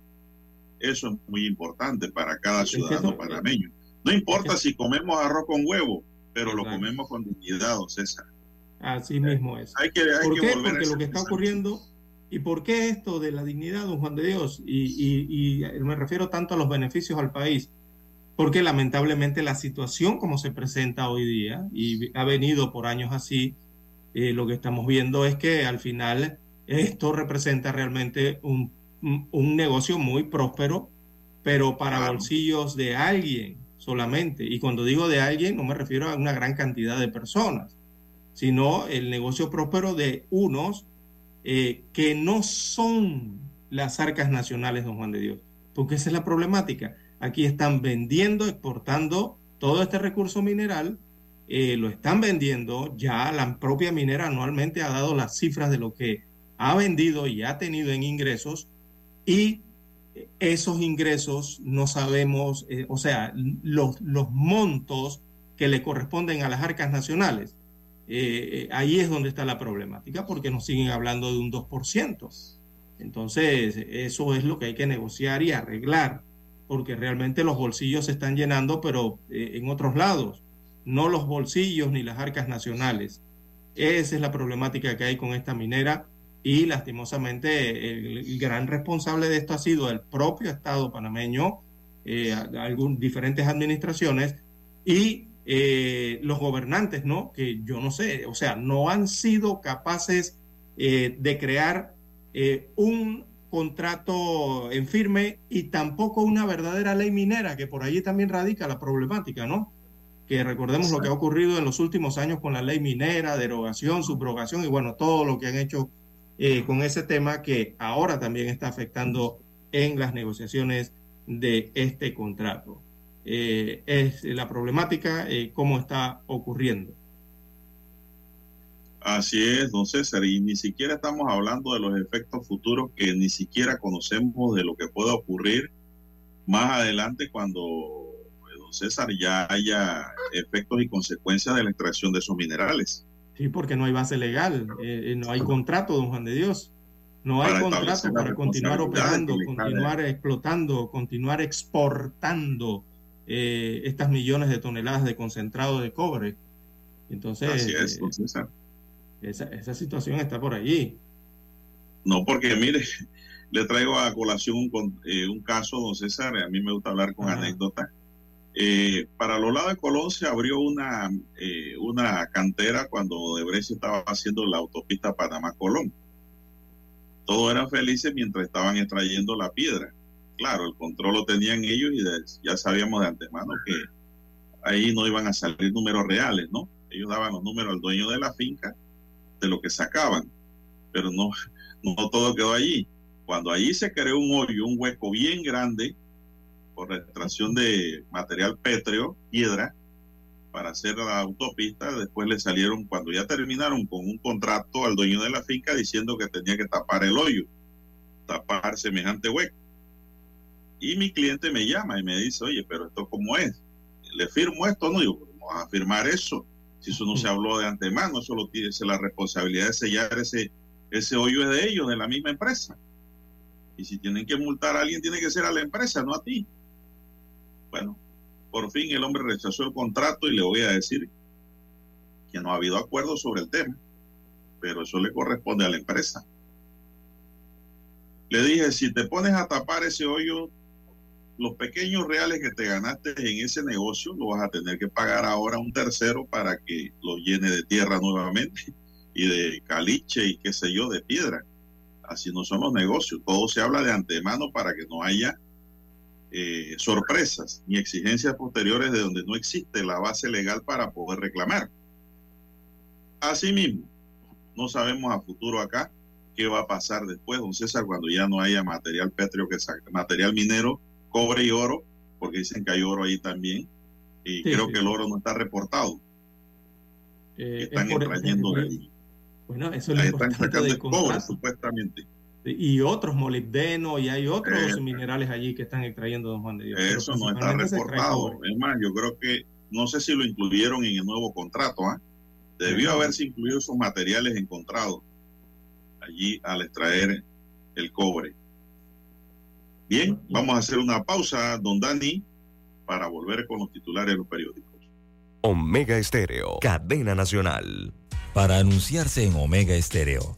Eso es muy importante para cada ciudadano panameño. No importa si comemos arroz con huevo, pero lo comemos con dignidad, don César. Así mismo es. Hay que, ¿Por qué? Porque lo que está ocurriendo, ¿y por qué esto de la dignidad, don Juan de Dios? Y, y me refiero tanto a los beneficios al país porque lamentablemente la situación como se presenta hoy día, y ha venido por años así, eh, lo que estamos viendo es que al final esto representa realmente un, un negocio muy próspero, pero para bolsillos de alguien solamente. Y cuando digo de alguien, no me refiero a una gran cantidad de personas, sino el negocio próspero de unos eh, que no son las arcas nacionales, don Juan de Dios, porque esa es la problemática. Aquí están vendiendo, exportando todo este recurso mineral, eh, lo están vendiendo, ya la propia minera anualmente ha dado las cifras de lo que ha vendido y ha tenido en ingresos y esos ingresos no sabemos, eh, o sea, los, los, montos que le corresponden a las arcas nacionales. Eh, ahí es donde está la problemática porque nos siguen hablando de un 2%. Entonces, eso es lo que hay que negociar y arreglar porque realmente los bolsillos se están llenando, pero eh, en otros lados, no los bolsillos ni las arcas nacionales. Esa es la problemática que hay con esta minera y lastimosamente el, gran responsable de esto ha sido el propio Estado panameño, eh, diferentes administraciones y eh, los gobernantes, ¿no? Que yo no sé, o sea, no han sido capaces eh, de crear un contrato en firme y tampoco una verdadera ley minera, que por allí también radica la problemática, ¿no? Que recordemos lo que ha ocurrido en los últimos años con la ley minera, derogación, subrogación y bueno, todo lo que han hecho eh, con ese tema que ahora también está afectando en las negociaciones de este contrato. Eh, es la problemática, eh, cómo está ocurriendo. Así es, don César, y ni siquiera estamos hablando de los efectos futuros que ni siquiera conocemos de lo que pueda ocurrir más adelante cuando, eh, don César, ya haya efectos y consecuencias de la extracción de esos minerales. Sí, porque no hay base legal, eh, eh, no hay contrato, don Juan de Dios. No hay contrato para continuar operando, continuar explotando, continuar exportando estas millones de toneladas de concentrado de cobre. Entonces, Así es, esa, esa situación está por allí. No, porque mire, le traigo a colación un, eh, un caso, don César, a mí me gusta hablar con anécdotas. Eh, para los lados de Colón se abrió una, eh, una cantera cuando Debrecht estaba haciendo la autopista Panamá-Colón. Todos eran felices mientras estaban extrayendo la piedra. Claro, el control lo tenían ellos y ya sabíamos de antemano que ahí no iban a salir números reales, ¿no? Ellos daban los números al dueño de la finca de lo que sacaban, pero no, <laughs> no todo quedó allí. Cuando allí se creó un hoyo, un hueco bien grande, por la extracción de material pétreo, piedra, para hacer la autopista, después le salieron, cuando ya terminaron con un contrato al dueño de la finca diciendo que tenía que tapar el hoyo, tapar semejante hueco. Y mi cliente me llama y me dice, oye, pero esto cómo es? ¿Le firmo esto? No, digo, vamos a firmar eso. Si eso no se habló de antemano, eso lo tiene la responsabilidad de sellar ese, ese hoyo es de ellos, de la misma empresa. Y si tienen que multar a alguien, tiene que ser a la empresa, no a ti. Bueno, por fin el hombre rechazó el contrato y le voy a decir que no ha habido acuerdo sobre el tema, pero eso le corresponde a la empresa. Le dije, si te pones a tapar ese hoyo, los pequeños reales que te ganaste en ese negocio lo vas a tener que pagar ahora a un tercero para que lo llene de tierra nuevamente <laughs> y de caliche y qué sé yo, de piedra. Así no son los negocios. Todo se habla de antemano para que no haya eh, sorpresas ni exigencias posteriores de donde no existe la base legal para poder reclamar. Asimismo, no sabemos a futuro acá qué va a pasar después, don César, cuando ya no haya material pétreo que material minero cobre y oro, porque dicen que hay oro ahí también, y creo que el oro no está reportado. Eh, están extrayendo Bueno, eso es lo están sacando el cobre, supuestamente. Y otros molibdeno y hay otros minerales allí que están extrayendo don Juan de Dios. Eso no está reportado. Es más, yo creo que no sé si lo incluyeron en el nuevo contrato. ¿ah? Debió haberse incluido esos materiales encontrados allí al extraer el cobre. Bien, vamos a hacer una pausa, don Dani, para volver con los titulares de los periódicos. Omega Estéreo, cadena nacional. Para anunciarse en Omega Estéreo,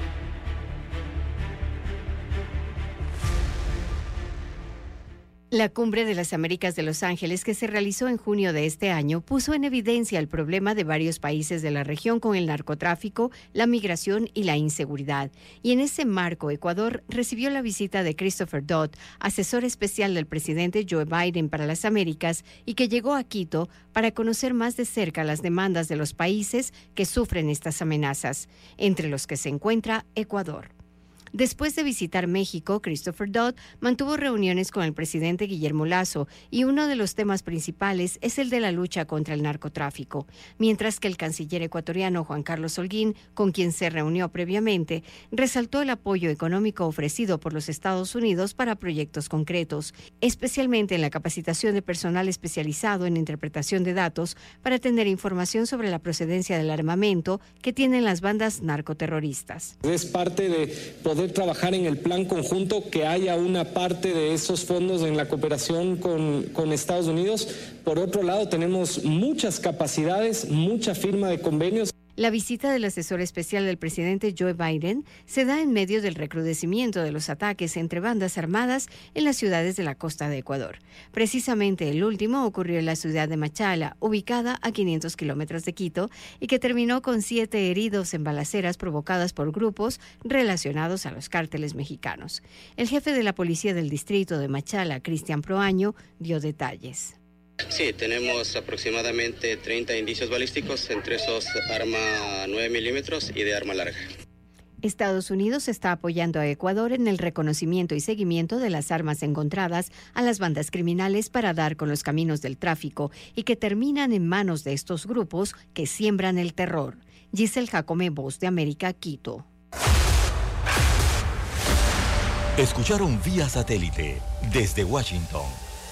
La Cumbre de las Américas de Los Ángeles, que se realizó en junio de este año, puso en evidencia el problema de varios países de la región con el narcotráfico, la migración y la inseguridad. Y en ese marco, Ecuador recibió la visita de Christopher Dodd, asesor especial del presidente Joe Biden para las Américas, y que llegó a Quito para conocer más de cerca las demandas de los países que sufren estas amenazas, entre los que se encuentra Ecuador. Después de visitar México, Christopher Dodd mantuvo reuniones con el presidente Guillermo Lazo y uno de los temas principales es el de la lucha contra el narcotráfico, mientras que el canciller ecuatoriano Juan Carlos Holguín, con quien se reunió previamente, resaltó el apoyo económico ofrecido por los Estados Unidos para proyectos concretos, especialmente en la capacitación de personal especializado en interpretación de datos para tener información sobre la procedencia del armamento que tienen las bandas narcoterroristas. Es parte de poder trabajar en el plan conjunto, que haya una parte de esos fondos en la cooperación con, con Estados Unidos. Por otro lado, tenemos muchas capacidades, mucha firma de convenios. La visita del asesor especial del presidente Joe Biden se da en medio del recrudecimiento de los ataques entre bandas armadas en las ciudades de la costa de Ecuador. Precisamente el último ocurrió en la ciudad de Machala, ubicada a 500 kilómetros de Quito, y que terminó con siete heridos en balaceras provocadas por grupos relacionados a los cárteles mexicanos. El jefe de la policía del distrito de Machala, Cristian Proaño, dio detalles. Sí, tenemos aproximadamente 30 indicios balísticos, entre esos arma 9 milímetros y de arma larga. Estados Unidos está apoyando a Ecuador en el reconocimiento y seguimiento de las armas encontradas a las bandas criminales para dar con los caminos del tráfico y que terminan en manos de estos grupos que siembran el terror. Giselle Jacome, Voz de América, Quito. Escucharon vía satélite desde Washington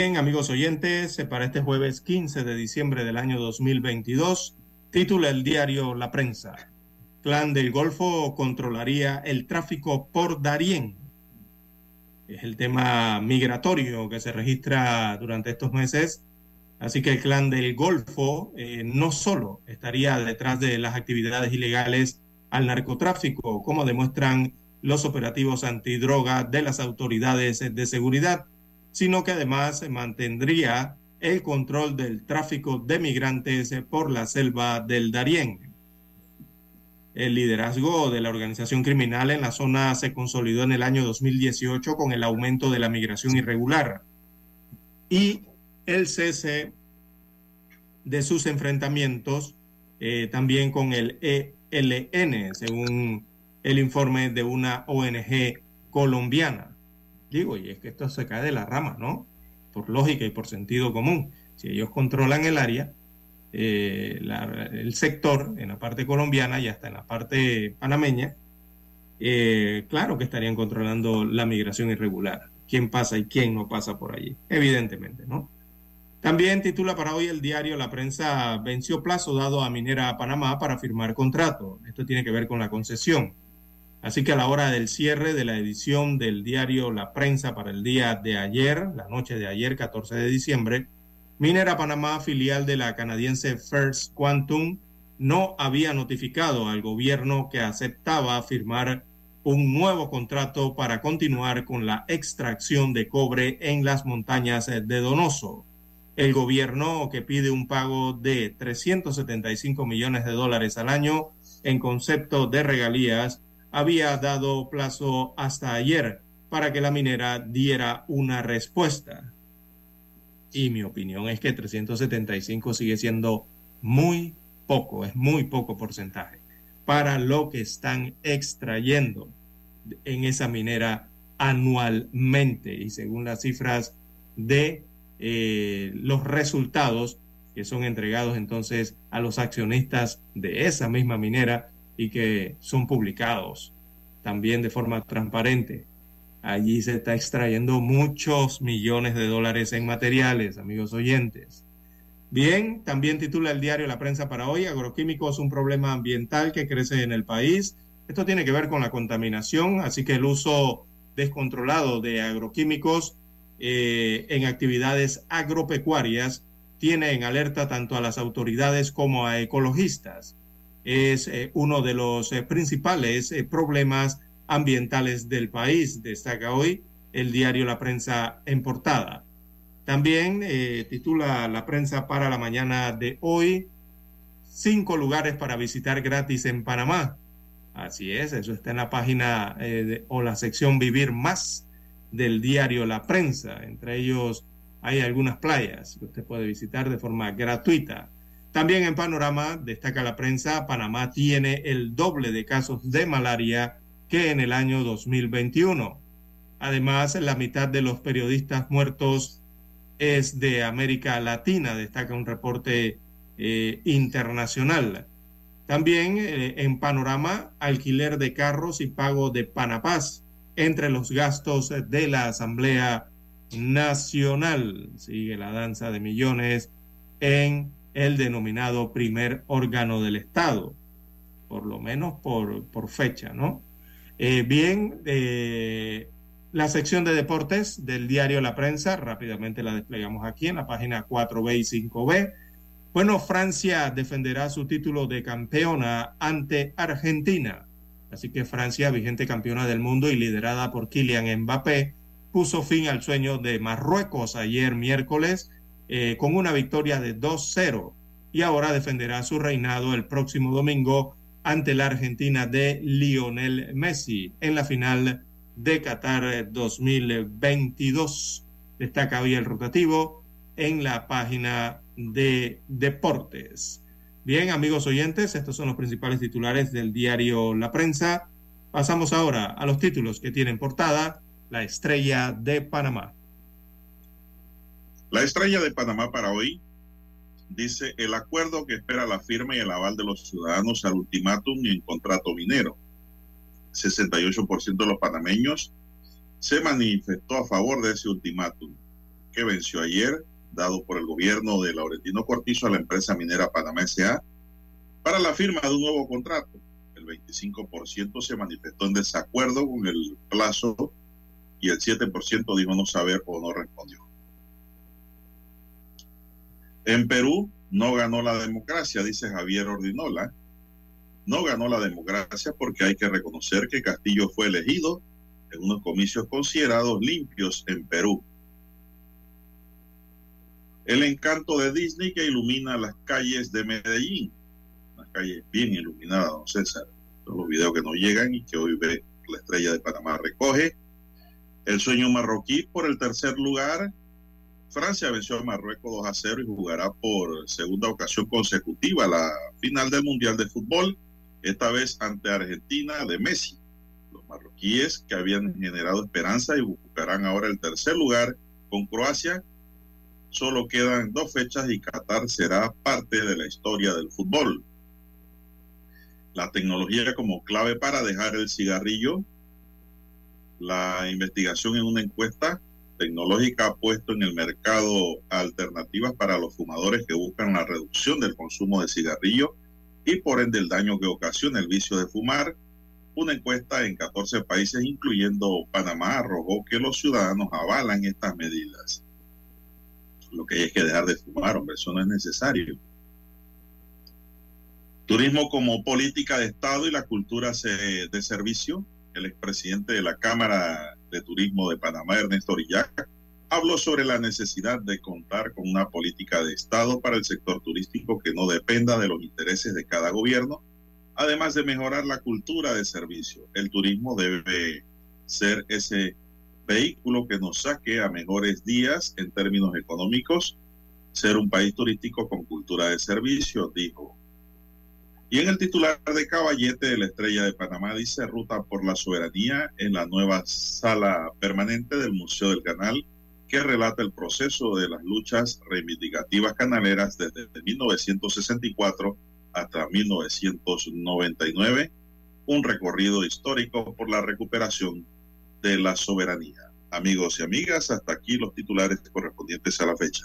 Bien, amigos oyentes, para este jueves 15 de diciembre del año 2022, titula el diario La Prensa. Clan del Golfo controlaría el tráfico por Darién. Es el tema migratorio que se registra durante estos meses. Así que el clan del Golfo eh, no solo estaría detrás de las actividades ilegales al narcotráfico, como demuestran los operativos antidroga de las autoridades de seguridad, sino que además mantendría el control del tráfico de migrantes por la selva del Darién. El liderazgo de la organización criminal en la zona se consolidó en el año 2018 con el aumento de la migración irregular y el cese de sus enfrentamientos eh, también con el ELN, según el informe de una ONG colombiana. Digo, y es que esto se cae de la rama, ¿no? Por lógica y por sentido común. Si ellos controlan el área, eh, el sector en la parte colombiana y hasta en la parte panameña, eh, claro que estarían controlando la migración irregular. ¿Quién pasa y quién no pasa por allí? Evidentemente, ¿no? También titula para hoy el diario La Prensa venció plazo dado a Minera Panamá para firmar contrato. Esto tiene que ver con la concesión. Así que a la hora del cierre de la edición del diario La Prensa para el día de ayer, la noche de ayer, 14 de diciembre, Minera Panamá, filial de la canadiense First Quantum, no había notificado al gobierno que aceptaba firmar un nuevo contrato para continuar con la extracción de cobre en las montañas de Donoso. El gobierno que pide un pago de 375 millones de dólares al año en concepto de regalías había dado plazo hasta ayer para que la minera diera una respuesta. Y mi opinión es que 375 sigue siendo muy poco, es muy poco porcentaje para lo que están extrayendo en esa minera anualmente. Y según las cifras de eh, los resultados que son entregados entonces a los accionistas de esa misma minera y que son publicados también de forma transparente. Allí se está extrayendo muchos millones de dólares en materiales, amigos oyentes. Bien, también titula el diario La Prensa para hoy, agroquímicos, un problema ambiental que crece en el país. Esto tiene que ver con la contaminación, así que el uso descontrolado de agroquímicos eh, en actividades agropecuarias tiene en alerta tanto a las autoridades como a ecologistas. Es eh, uno de los eh, principales problemas ambientales del país, destaca hoy el diario La Prensa en portada. También titula la prensa para la mañana de hoy, cinco lugares para visitar gratis en Panamá. Así es, eso está en la página o la sección Vivir Más del diario La Prensa. Entre ellos hay algunas playas que usted puede visitar de forma gratuita. También en Panorama, destaca la prensa, Panamá tiene el doble de casos de malaria que en el año 2021. Además, la mitad de los periodistas muertos es de América Latina, destaca un reporte eh, internacional. También eh, en Panorama, alquiler de carros y pago de Panapaz entre los gastos de la Asamblea Nacional. Sigue la danza de millones en el denominado primer órgano del Estado, por lo menos por, fecha, ¿no? Eh, bien, eh, la sección de deportes del diario La Prensa, rápidamente la desplegamos aquí en la página 4B y 5B. Bueno, Francia defenderá su título de campeona ante Argentina. Así que Francia, vigente campeona del mundo y liderada por Kylian Mbappé, puso fin al sueño de Marruecos ayer miércoles eh, con una victoria de 2-0 y ahora defenderá su reinado el próximo domingo ante la Argentina de Lionel Messi en la final de Qatar 2022. Destaca hoy el rotativo en la página de deportes. Bien, amigos oyentes, estos son los principales titulares del diario La Prensa. Pasamos ahora a los títulos que tienen portada La Estrella de Panamá. La Estrella de Panamá para hoy dice el acuerdo que espera la firma y el aval de los ciudadanos al ultimátum en contrato minero. 68% de los panameños se manifestó a favor de ese ultimátum que venció ayer dado por el gobierno de Laurentino Cortizo a la empresa minera Panamá S.A. para la firma de un nuevo contrato. El 25% se manifestó en desacuerdo con el plazo y el 7% dijo no saber o no respondió. En Perú no ganó la democracia, dice Javier Ordinola. No ganó la democracia porque hay que reconocer que Castillo fue elegido en unos comicios considerados limpios en Perú el encanto de Disney que ilumina las calles de Medellín. Las calles bien iluminadas, don César. Son los videos que nos llegan y que hoy ve la estrella de Panamá recoge. El sueño marroquí por el tercer lugar Francia venció a Marruecos 2 a 0 y jugará por segunda ocasión consecutiva la final del Mundial de Fútbol, esta vez ante Argentina de Messi. Los marroquíes que habían generado esperanza y buscarán ahora el tercer lugar con Croacia. Solo quedan dos fechas y Qatar será parte de la historia del fútbol. La tecnología como clave para dejar el cigarrillo. La investigación en una encuesta tecnológica ha puesto en el mercado alternativas para los fumadores que buscan la reducción del consumo de cigarrillo y por ende el daño que ocasiona el vicio de fumar. Una encuesta en 14 países, incluyendo Panamá, arrojó que los ciudadanos avalan estas medidas. Lo que hay es que dejar de fumar, hombre, eso no es necesario. Turismo como política de Estado y la cultura de servicio. El expresidente de la Cámara de Turismo de Panamá, Ernesto Orillac, habló sobre la necesidad de contar con una política de Estado para el sector turístico que no dependa de los intereses de cada gobierno, además de mejorar la cultura de servicio. El turismo debe ser ese vehículo que nos saque a mejores días en términos económicos, ser un país turístico con cultura de servicio, dijo. Y en el titular de Caballete de la Estrella de Panamá dice Ruta por la Soberanía en la nueva sala permanente del Museo del Canal, que relata el proceso de las luchas reivindicativas canaleras desde 1964 hasta 1999, un recorrido histórico por la recuperación de la soberanía. Amigos y amigas, hasta aquí los titulares correspondientes a la fecha.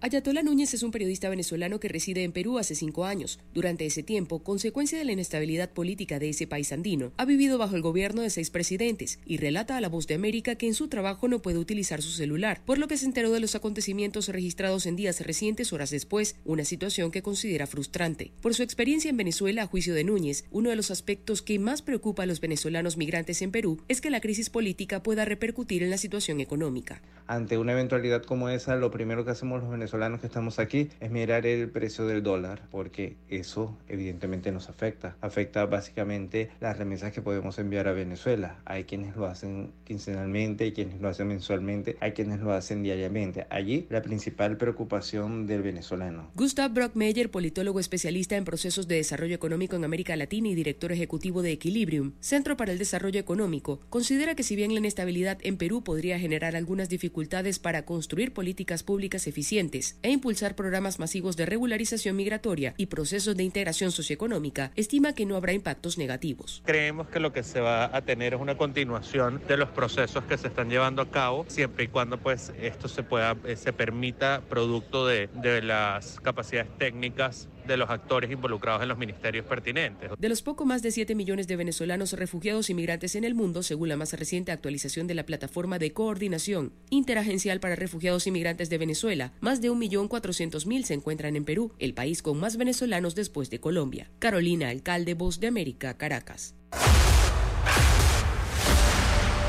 Ayatola Núñez es un periodista venezolano que reside en Perú hace cinco años. Durante ese tiempo, consecuencia de la inestabilidad política de ese país andino, ha vivido bajo el gobierno de seis presidentes y relata a La Voz de América que en su trabajo no puede utilizar su celular, por lo que se enteró de los acontecimientos registrados en días recientes horas después, una situación que considera frustrante. Por su experiencia en Venezuela, a juicio de Núñez, uno de los aspectos que más preocupa a los venezolanos migrantes en Perú es que la crisis política pueda repercutir en la situación económica. Ante una eventualidad como esa, lo primero que hacemos los venezolanos venezolanos que estamos aquí es mirar el precio del dólar, porque eso evidentemente nos afecta. Afecta básicamente las remesas que podemos enviar a Venezuela. Hay quienes lo hacen quincenalmente, hay quienes lo hacen mensualmente, hay quienes lo hacen diariamente. Allí la principal preocupación del venezolano. Gustav Brockmeyer, politólogo especialista en procesos de desarrollo económico en América Latina y director ejecutivo de Equilibrium, Centro para el Desarrollo Económico, considera que si bien la inestabilidad en Perú podría generar algunas dificultades para construir políticas públicas eficientes, e impulsar programas masivos de regularización migratoria y procesos de integración socioeconómica, estima que no habrá impactos negativos. Creemos que lo que se va a tener es una continuación de los procesos que se están llevando a cabo, siempre y cuando pues esto se pueda, eh, se permita producto de, de las capacidades técnicas de los actores involucrados en los ministerios pertinentes. De los poco más de 7 millones de venezolanos refugiados y migrantes en el mundo, según la más reciente actualización de la plataforma de coordinación interagencial para refugiados y migrantes de Venezuela, más de 1.400.000 se encuentran en Perú, el país con más venezolanos después de Colombia. Carolina, alcalde Voz de América, Caracas.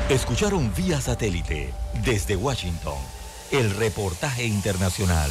Escucharon vía satélite desde Washington el reportaje internacional.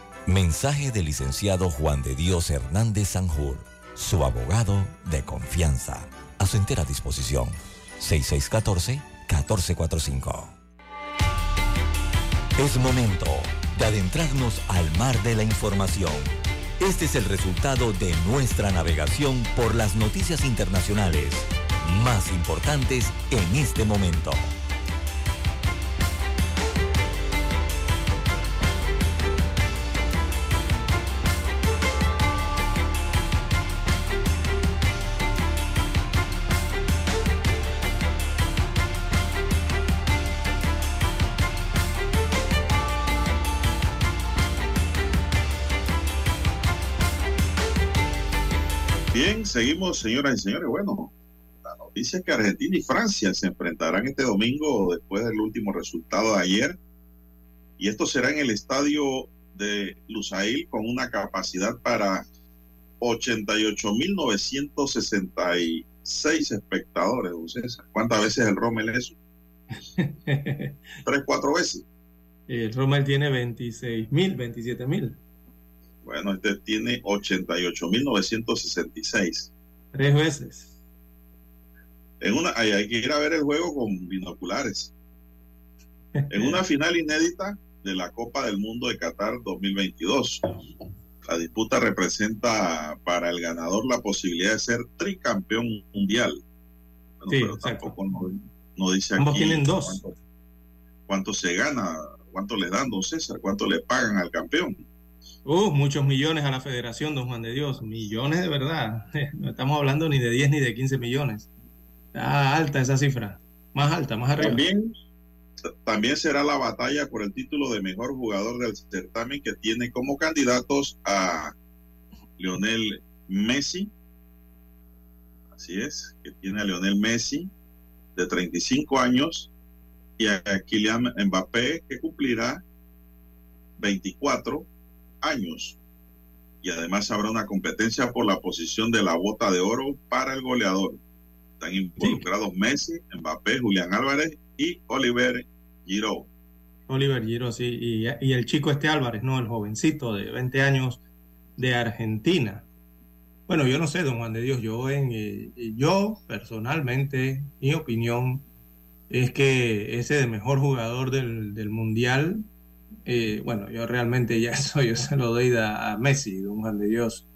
Mensaje del licenciado Juan de Dios Hernández Sanjur, su abogado de confianza. A su entera disposición. 6614-1445. Es momento de adentrarnos al mar de la información. Este es el resultado de nuestra navegación por las noticias internacionales más importantes en este momento. Seguimos, señoras y señores. Bueno, la noticia es que Argentina y Francia se enfrentarán este domingo después del último resultado de ayer. Y esto será en el estadio de Lusail con una capacidad para 88.966 espectadores. don César. ¿Cuántas veces el Rommel eso? <laughs> Tres, cuatro veces. El Rommel tiene 26 mil, 27 mil. Bueno, este tiene 88.966. Tres veces. En una, hay, hay que ir a ver el juego con binoculares. <laughs> En una final inédita de la Copa del Mundo de Qatar 2022. La disputa representa para el ganador la posibilidad de ser tricampeón mundial. Bueno, Sí, pero tampoco no, no dice aquí tienen dos. Cuánto, cuánto se gana, cuánto le dan, don César, cuánto le pagan al campeón. Uh, muchos millones a la federación, don Juan de Dios. Millones de verdad. <laughs> No estamos hablando ni de 10 ni de 15 millones. Está alta esa cifra. Más alta, más arriba. También, también será la batalla por el título de mejor jugador del certamen que tiene como candidatos a Lionel Messi. Así es, que tiene a Lionel Messi de 35 años y a Kylian Mbappé que cumplirá 24 años. Y además habrá una competencia por la posición de la bota de oro para el goleador. Están involucrados Messi, Mbappé, Julián Álvarez y Oliver Giroud. Oliver Giroud, sí. Y, y el chico este Álvarez, ¿no? El jovencito de 20 años de Argentina. Bueno, yo no sé, don Juan de Dios, yo, en, eh, yo personalmente, mi opinión es que ese de mejor jugador del, del Mundial, eh, bueno, yo realmente ya <laughs> eso yo se lo doy a, Messi, don Juan de Dios.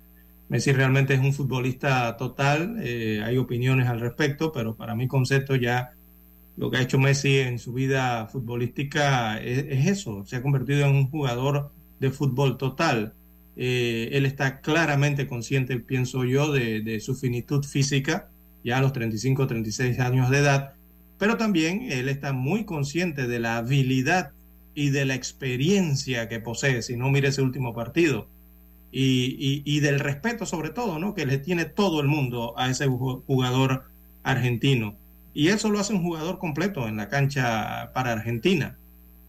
Messi realmente es un futbolista total, eh, hay opiniones al respecto, pero para mi concepto ya lo que ha hecho Messi en su vida futbolística es, es eso, se ha convertido en un jugador de fútbol total. Eh, él está claramente consciente, pienso yo, de, de, su finitud física, ya a los 35, 36 años de edad, pero también él está muy consciente de la habilidad y de la experiencia que posee, si no mire ese último partido, y, y, y del respeto sobre todo, ¿no? Que le tiene todo el mundo a ese jugador argentino. Y eso lo hace un jugador completo en la cancha para Argentina.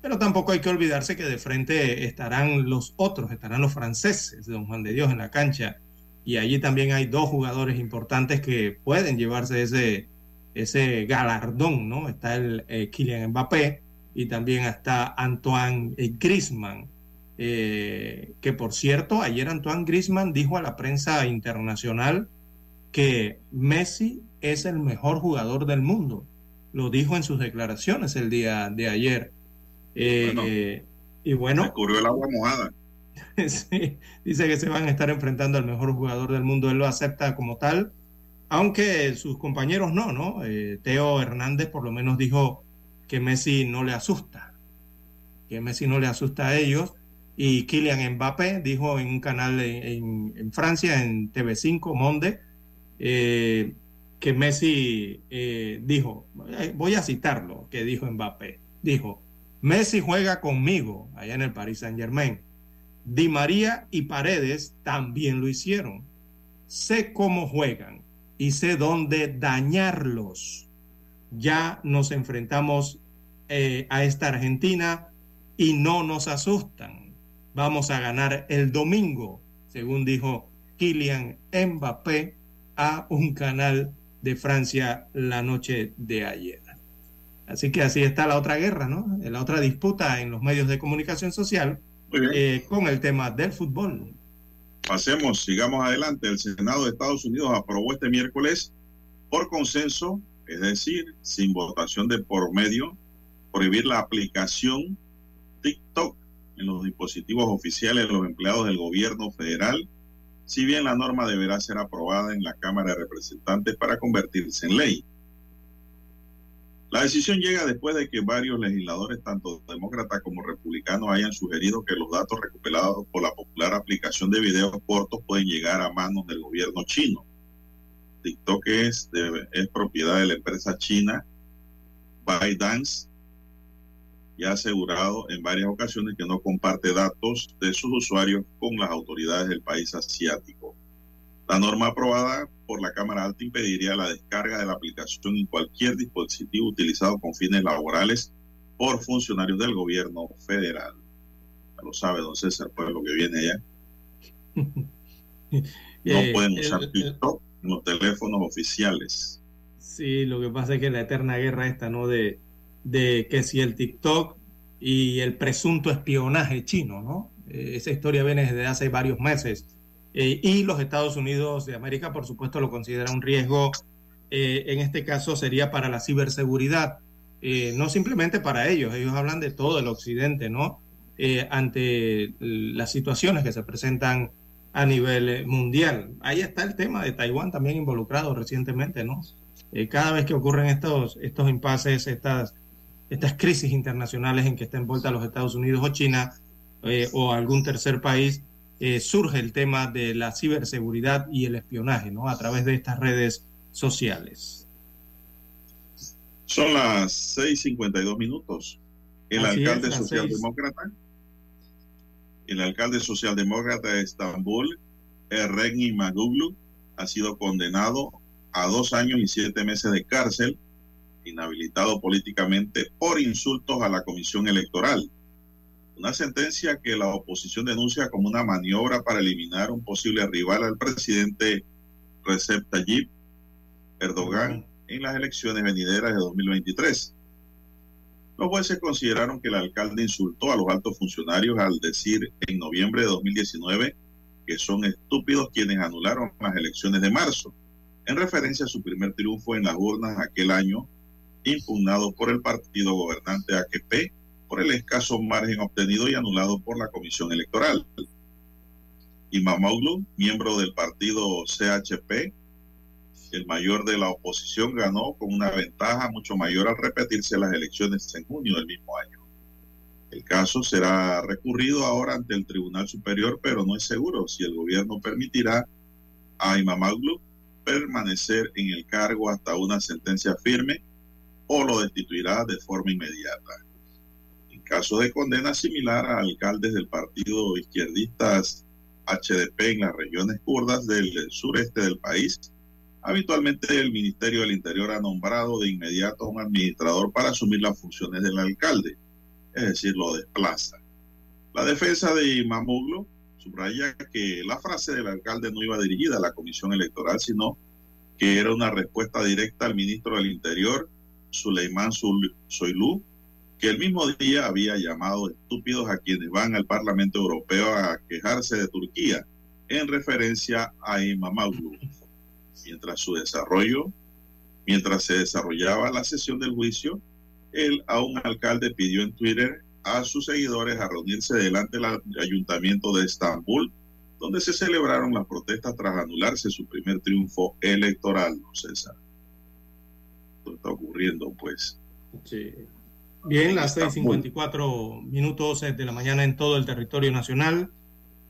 Pero tampoco hay que olvidarse que de frente estarán los otros, estarán los franceses Don Juan de Dios en la cancha. Y allí también hay dos jugadores importantes que pueden llevarse ese, ese galardón, ¿no? Está el eh, Kylian Mbappé y también está Antoine eh, Griezmann. Eh, que por cierto, ayer Antoine Griezmann dijo a la prensa internacional que Messi es el mejor jugador del mundo. Lo dijo en sus declaraciones el día de ayer. Eh, bueno, y bueno. Se cubrió el agua mojada. <laughs> sí, dice que se van a estar enfrentando al mejor jugador del mundo. Él lo acepta como tal, aunque sus compañeros no, ¿no? Teo Hernández por lo menos dijo que Messi no le asusta, que Messi no le asusta a ellos. Y Kylian Mbappé dijo en un canal en, Francia, en TV5, Monde, eh, que Messi eh, dijo, eh, voy a citarlo, que dijo Mbappé, dijo, Messi juega conmigo allá en el Paris Saint Germain. Di María y Paredes también lo hicieron. Sé cómo juegan y sé dónde dañarlos. Ya nos enfrentamos eh, a esta Argentina y no nos asustan. Vamos a ganar el domingo, según dijo Kylian Mbappé a un canal de Francia la noche de ayer. Así que así está la otra guerra, ¿no? La otra disputa en los medios de comunicación social eh, con el tema del fútbol. Pasemos, sigamos adelante. El Senado de Estados Unidos aprobó este miércoles por consenso, es decir, sin votación de por medio, prohibir la aplicación TikTok en los dispositivos oficiales de los empleados del gobierno federal, si bien la norma deberá ser aprobada en la Cámara de Representantes para convertirse en ley. La decisión llega después de que varios legisladores, tanto demócratas como republicanos, hayan sugerido que los datos recuperados por la popular aplicación de videos cortos pueden llegar a manos del gobierno chino. TikTok es, de, es propiedad de la empresa china ByteDance y ha asegurado en varias ocasiones que no comparte datos de sus usuarios con las autoridades del país asiático. La norma aprobada por la Cámara Alta impediría la descarga de la aplicación en cualquier dispositivo utilizado con fines laborales por funcionarios del gobierno federal. Ya lo sabe, don César, pues lo que viene ya. <laughs> No Eh, pueden el- usar el- TikTok los teléfonos oficiales. Sí, lo que pasa es que la eterna guerra esta, ¿no? De, de que si el TikTok y el presunto espionaje chino, ¿no? Eh, esa historia viene desde hace varios meses. Eh, y los Estados Unidos de América, por supuesto, lo considera un riesgo. eh, en este caso sería para la ciberseguridad, no simplemente para ellos, ellos hablan de todo el occidente, ¿no? Ante las situaciones que se presentan a nivel eh, mundial. Ahí está el tema de Taiwán también involucrado recientemente, ¿no? Eh, cada vez que ocurren estos, estos impases, estas, estas crisis internacionales en que está envuelta los Estados Unidos o China eh, o algún tercer país, eh, surge el tema de la ciberseguridad y el espionaje, ¿no? A través de estas redes sociales. Son las 6:52 minutos. El Así es, alcalde las socialdemócrata, el alcalde socialdemócrata de Estambul, Erregni Maguglu, ha sido condenado a dos años y siete meses de cárcel, inhabilitado políticamente por insultos a la comisión electoral. Una sentencia que la oposición denuncia como una maniobra para eliminar un posible rival al presidente Recep Tayyip Erdogan en las elecciones venideras de 2023. Los jueces consideraron que el alcalde insultó a los altos funcionarios al decir en noviembre de 2019 que son estúpidos quienes anularon las elecciones de marzo, en referencia a su primer triunfo en las urnas aquel año, impugnado por el partido gobernante AKP por el escaso margen obtenido y anulado por la Comisión Electoral. Imamoglu, miembro del partido CHP, el mayor de la oposición, ganó con una ventaja mucho mayor al repetirse las elecciones en junio del mismo año. El caso será recurrido ahora ante el Tribunal Superior, pero no es seguro si el gobierno permitirá a Imamoglu permanecer en el cargo hasta una sentencia firme o lo destituirá de forma inmediata. En caso de condena similar a alcaldes del partido izquierdistas HDP en las regiones kurdas del sureste del país, habitualmente el Ministerio del Interior ha nombrado de inmediato a un administrador para asumir las funciones del alcalde, es decir, lo desplaza. La defensa de Imamoglu subraya que la frase del alcalde no iba dirigida a la comisión electoral, sino que era una respuesta directa al ministro del Interior, Suleiman Soylu, que el mismo día había llamado estúpidos a quienes van al Parlamento Europeo a quejarse de Turquía, en referencia a Imamoglu. Mientras su desarrollo, mientras se desarrollaba la sesión del juicio, él a un alcalde pidió en Twitter a sus seguidores a reunirse delante del ayuntamiento de Estambul, donde se celebraron las protestas tras anularse su primer triunfo electoral, ¿no, César? Esto está ocurriendo, pues. Sí. Bien, las 6:54 minutos de la mañana en todo el territorio nacional.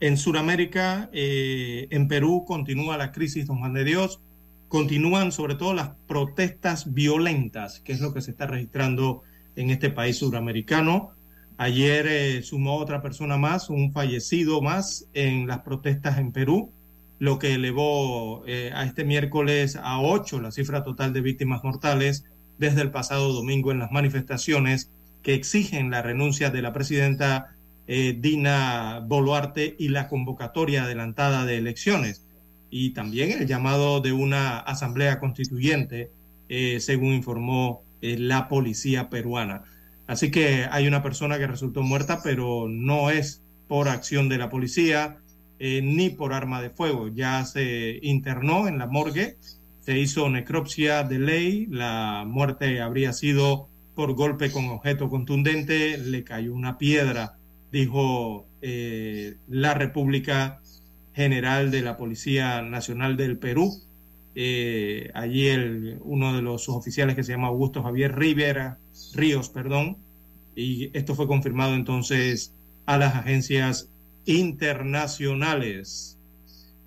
En Sudamérica, eh, en Perú, continúa la crisis, don Juan de Dios. Continúan sobre todo las protestas violentas, que es lo que se está registrando en este país suramericano. Ayer eh, sumó otra persona más, un fallecido más en las protestas en Perú, lo que elevó eh, a este miércoles a ocho la cifra total de víctimas mortales desde el pasado domingo en las manifestaciones que exigen la renuncia de la presidenta eh, Dina Boluarte y la convocatoria adelantada de elecciones y también el llamado de una asamblea constituyente, eh, según informó eh, la policía peruana. Así que hay una persona que resultó muerta, pero no es por acción de la policía ni por arma de fuego. Ya se internó en la morgue se hizo necropsia de ley, la muerte habría sido por golpe con objeto contundente, le cayó una piedra, dijo eh, la República General de la Policía Nacional del Perú. Eh, allí uno de los oficiales que se llama Augusto Javier Rivera, Ríos, perdón, y esto fue confirmado entonces a las agencias internacionales.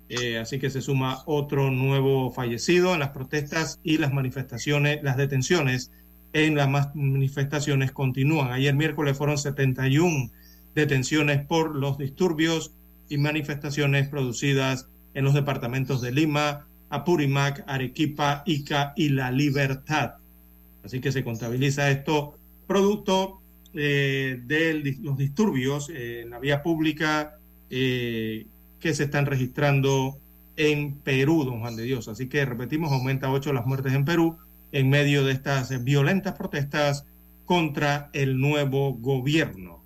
Eh, así que se suma otro nuevo fallecido en las protestas y las manifestaciones, las detenciones en las manifestaciones continúan. Ayer miércoles fueron 71 detenciones por los disturbios y manifestaciones producidas en los departamentos de Lima, Apurímac, Arequipa, Ica y La Libertad. Así que se contabiliza esto producto eh, de los disturbios en la vía pública eh, que se están registrando en Perú, don Juan de Dios. Así que repetimos, aumenta ocho las muertes en Perú en medio de estas violentas protestas contra el nuevo gobierno.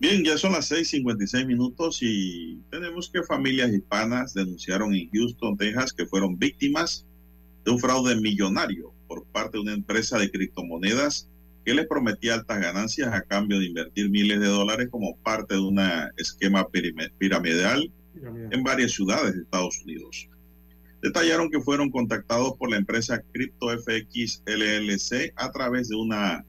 Bien, ya son las 6:56 minutos y tenemos que familias hispanas denunciaron en Houston, Texas, que fueron víctimas de un fraude millonario por parte de una empresa de criptomonedas que les prometía altas ganancias a cambio de invertir miles de dólares como parte de un esquema piramidal en varias ciudades de Estados Unidos. Detallaron que fueron contactados por la empresa CryptoFX LLC a través de una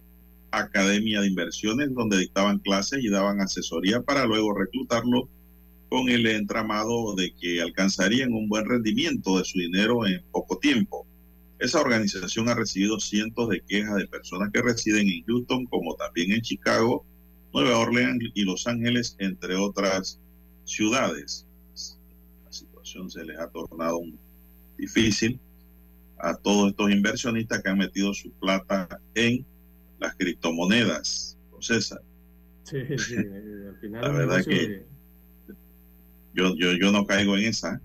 academia de inversiones donde dictaban clases y daban asesoría para luego reclutarlo con el entramado de que alcanzarían un buen rendimiento de su dinero en poco tiempo. Esa organización ha recibido cientos de quejas de personas que residen en Houston, como también en Chicago, Nueva Orleans y Los Ángeles, entre otras ciudades. La situación se les ha tornado difícil a todos estos inversionistas que han metido su plata en las criptomonedas. César. Sí, sí, al final <laughs> la verdad que yo, yo, yo no caigo en esa.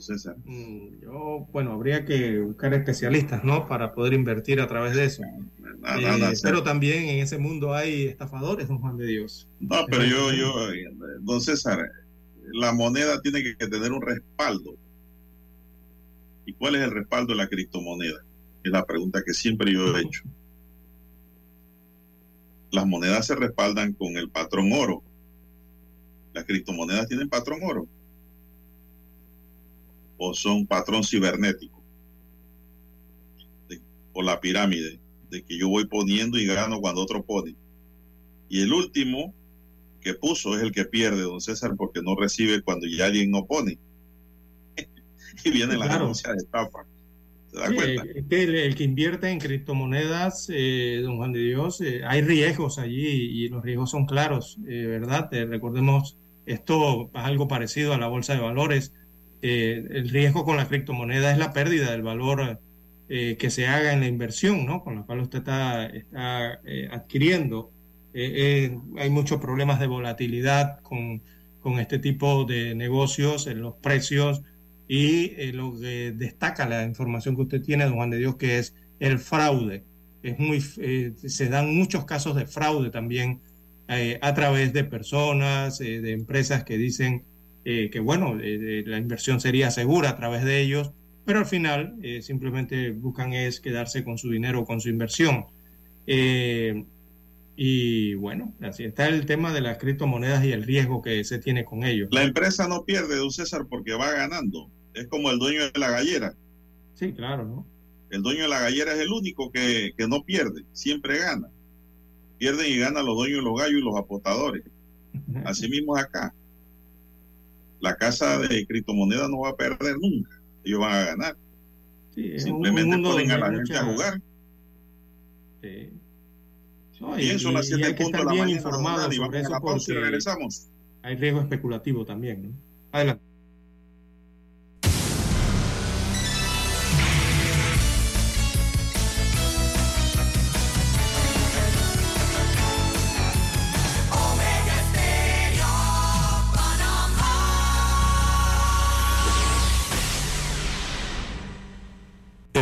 César? Mm, yo, bueno, habría que buscar especialistas, ¿no? Para poder invertir a través de eso. Eh, pero también en ese mundo hay estafadores, don Juan de Dios. No, pero yo, yo, don César, la moneda tiene que tener un respaldo. ¿Y cuál es el respaldo de la criptomoneda? Es la pregunta que siempre yo he hecho. Las monedas se respaldan con el patrón oro. Las criptomonedas tienen patrón oro o son patrón cibernético o la pirámide de que yo voy poniendo y gano cuando otro pone. Y el último que puso es el que pierde, don César, porque no recibe cuando ya alguien no pone. <laughs> y viene la denuncia de estafa. ¿Se da cuenta? el, que invierte en criptomonedas, eh, don Juan de Dios, eh, hay riesgos allí y los riesgos son claros, eh, ¿verdad? recordemos, esto es algo parecido a la bolsa de valores eh, el riesgo con la criptomoneda es la pérdida del valor eh, que se haga en la inversión, ¿no? Con la cual usted está, está eh, adquiriendo. hay muchos problemas de volatilidad con, con, este tipo de negocios en los precios y lo que destaca la información que usted tiene, don Juan de Dios, que es el fraude. Es muy, se dan muchos casos de fraude también a través de personas, de empresas que dicen eh, que bueno, eh, eh, la inversión sería segura a través de ellos, pero al final simplemente buscan es quedarse con su dinero, con su inversión. y bueno, así está el tema de las criptomonedas y el riesgo que se tiene con ellos. La empresa no pierde, don César, porque va ganando. Es como el dueño de la gallera. Sí, claro, ¿no? El dueño de la gallera es el único que, que no pierde, siempre gana. Pierden y ganan los dueños de los gallos y los apostadores. <laughs> Así mismo es acá. La casa de criptomonedas no va a perder nunca. Ellos van a ganar. Sí, Simplemente ponen a la gente a jugar. Sí. No, las y siete hay que punto estar de la mañana, informados sobre Vamos a eso la pausa y regresamos. hay riesgo especulativo también. ¿no? Adelante.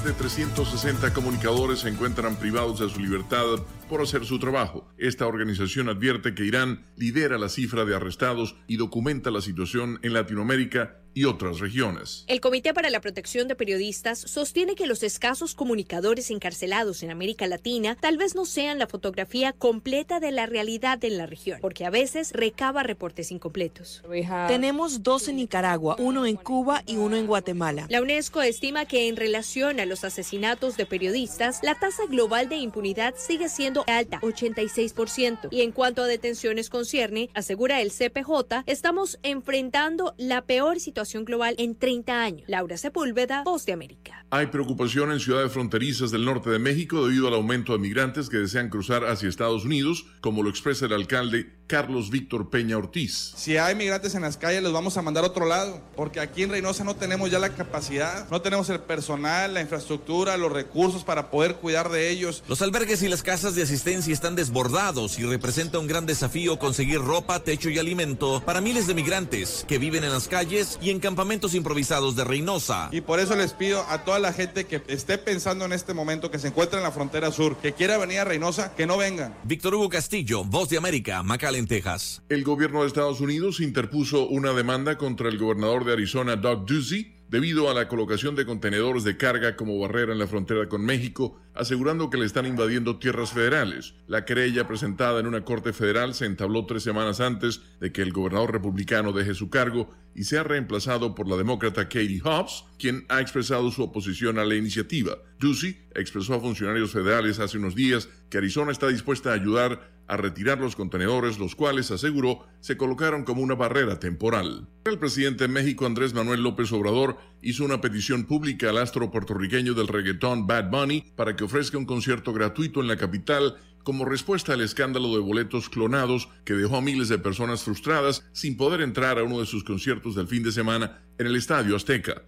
Más de 360 comunicadores se encuentran privados de su libertad por hacer su trabajo. Esta organización advierte que Irán lidera la cifra de arrestados y documenta la situación en Latinoamérica y otras regiones. El Comité para la Protección de Periodistas sostiene que los escasos comunicadores encarcelados en América Latina tal vez no sean la fotografía completa de la realidad en la región, porque a veces recaba reportes incompletos. Tenemos dos en Nicaragua, uno en Cuba y uno en Guatemala. La UNESCO estima que en relación a los asesinatos de periodistas, la tasa global de impunidad sigue siendo alta, 86%. Y en cuanto a detenciones concierne, asegura el CPJ, estamos enfrentando la peor situación global en 30 años. Laura Sepúlveda, Voz de América. Hay preocupación en ciudades fronterizas del norte de México debido al aumento de migrantes que desean cruzar hacia Estados Unidos, como lo expresa el alcalde Carlos Víctor Peña Ortiz. Si hay migrantes en las calles, los vamos a mandar a otro lado, porque aquí en Reynosa no tenemos ya la capacidad, no tenemos el personal, la infraestructura, los recursos para poder cuidar de ellos. Los albergues y las casas de asistencia están desbordados y representa un gran desafío conseguir ropa, techo y alimento para miles de migrantes que viven en las calles y en campamentos improvisados de Reynosa. Y por eso les pido a toda la gente que esté pensando en este momento, que se encuentra en la frontera sur, que quiera venir a Reynosa, que no vengan. Víctor Hugo Castillo, Voz de América, McAllen, Texas. El gobierno de Estados Unidos interpuso una demanda contra el gobernador de Arizona, Doug Ducey, debido a la colocación de contenedores de carga como barrera en la frontera con México, asegurando que le están invadiendo tierras federales. La querella presentada en una corte federal se entabló tres semanas antes de que el gobernador republicano deje su cargo y sea reemplazado por la demócrata Katie Hobbs, quien ha expresado su oposición a la iniciativa. Ducey expresó a funcionarios federales hace unos días que Arizona está dispuesta a ayudar a retirar los contenedores, los cuales, aseguró, se colocaron como una barrera temporal. El presidente de México, Andrés Manuel López Obrador, hizo una petición pública al astro puertorriqueño del reggaetón Bad Bunny para que ofrezca un concierto gratuito en la capital como respuesta al escándalo de boletos clonados que dejó a miles de personas frustradas sin poder entrar a uno de sus conciertos del fin de semana en el Estadio Azteca.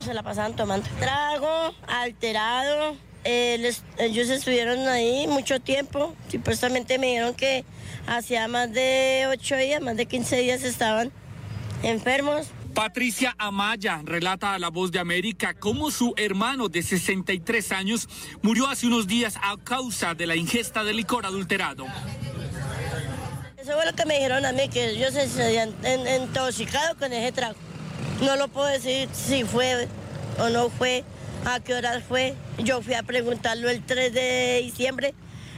Se la pasaban tomando trago, alterado. Eh, les- ellos estuvieron ahí mucho tiempo. Supuestamente me dijeron que hacía más de ocho días, más de 15 días estaban enfermos. Patricia Amaya relata a La Voz de América cómo su hermano de 63 años murió hace unos días a causa de la ingesta de licor adulterado. Eso fue lo que me dijeron a mí, que ellos se, se habían en- intoxicado con ese trago. No lo puedo decir si fue o no fue, a qué horas fue. Yo fui a preguntarlo el 3 de diciembre.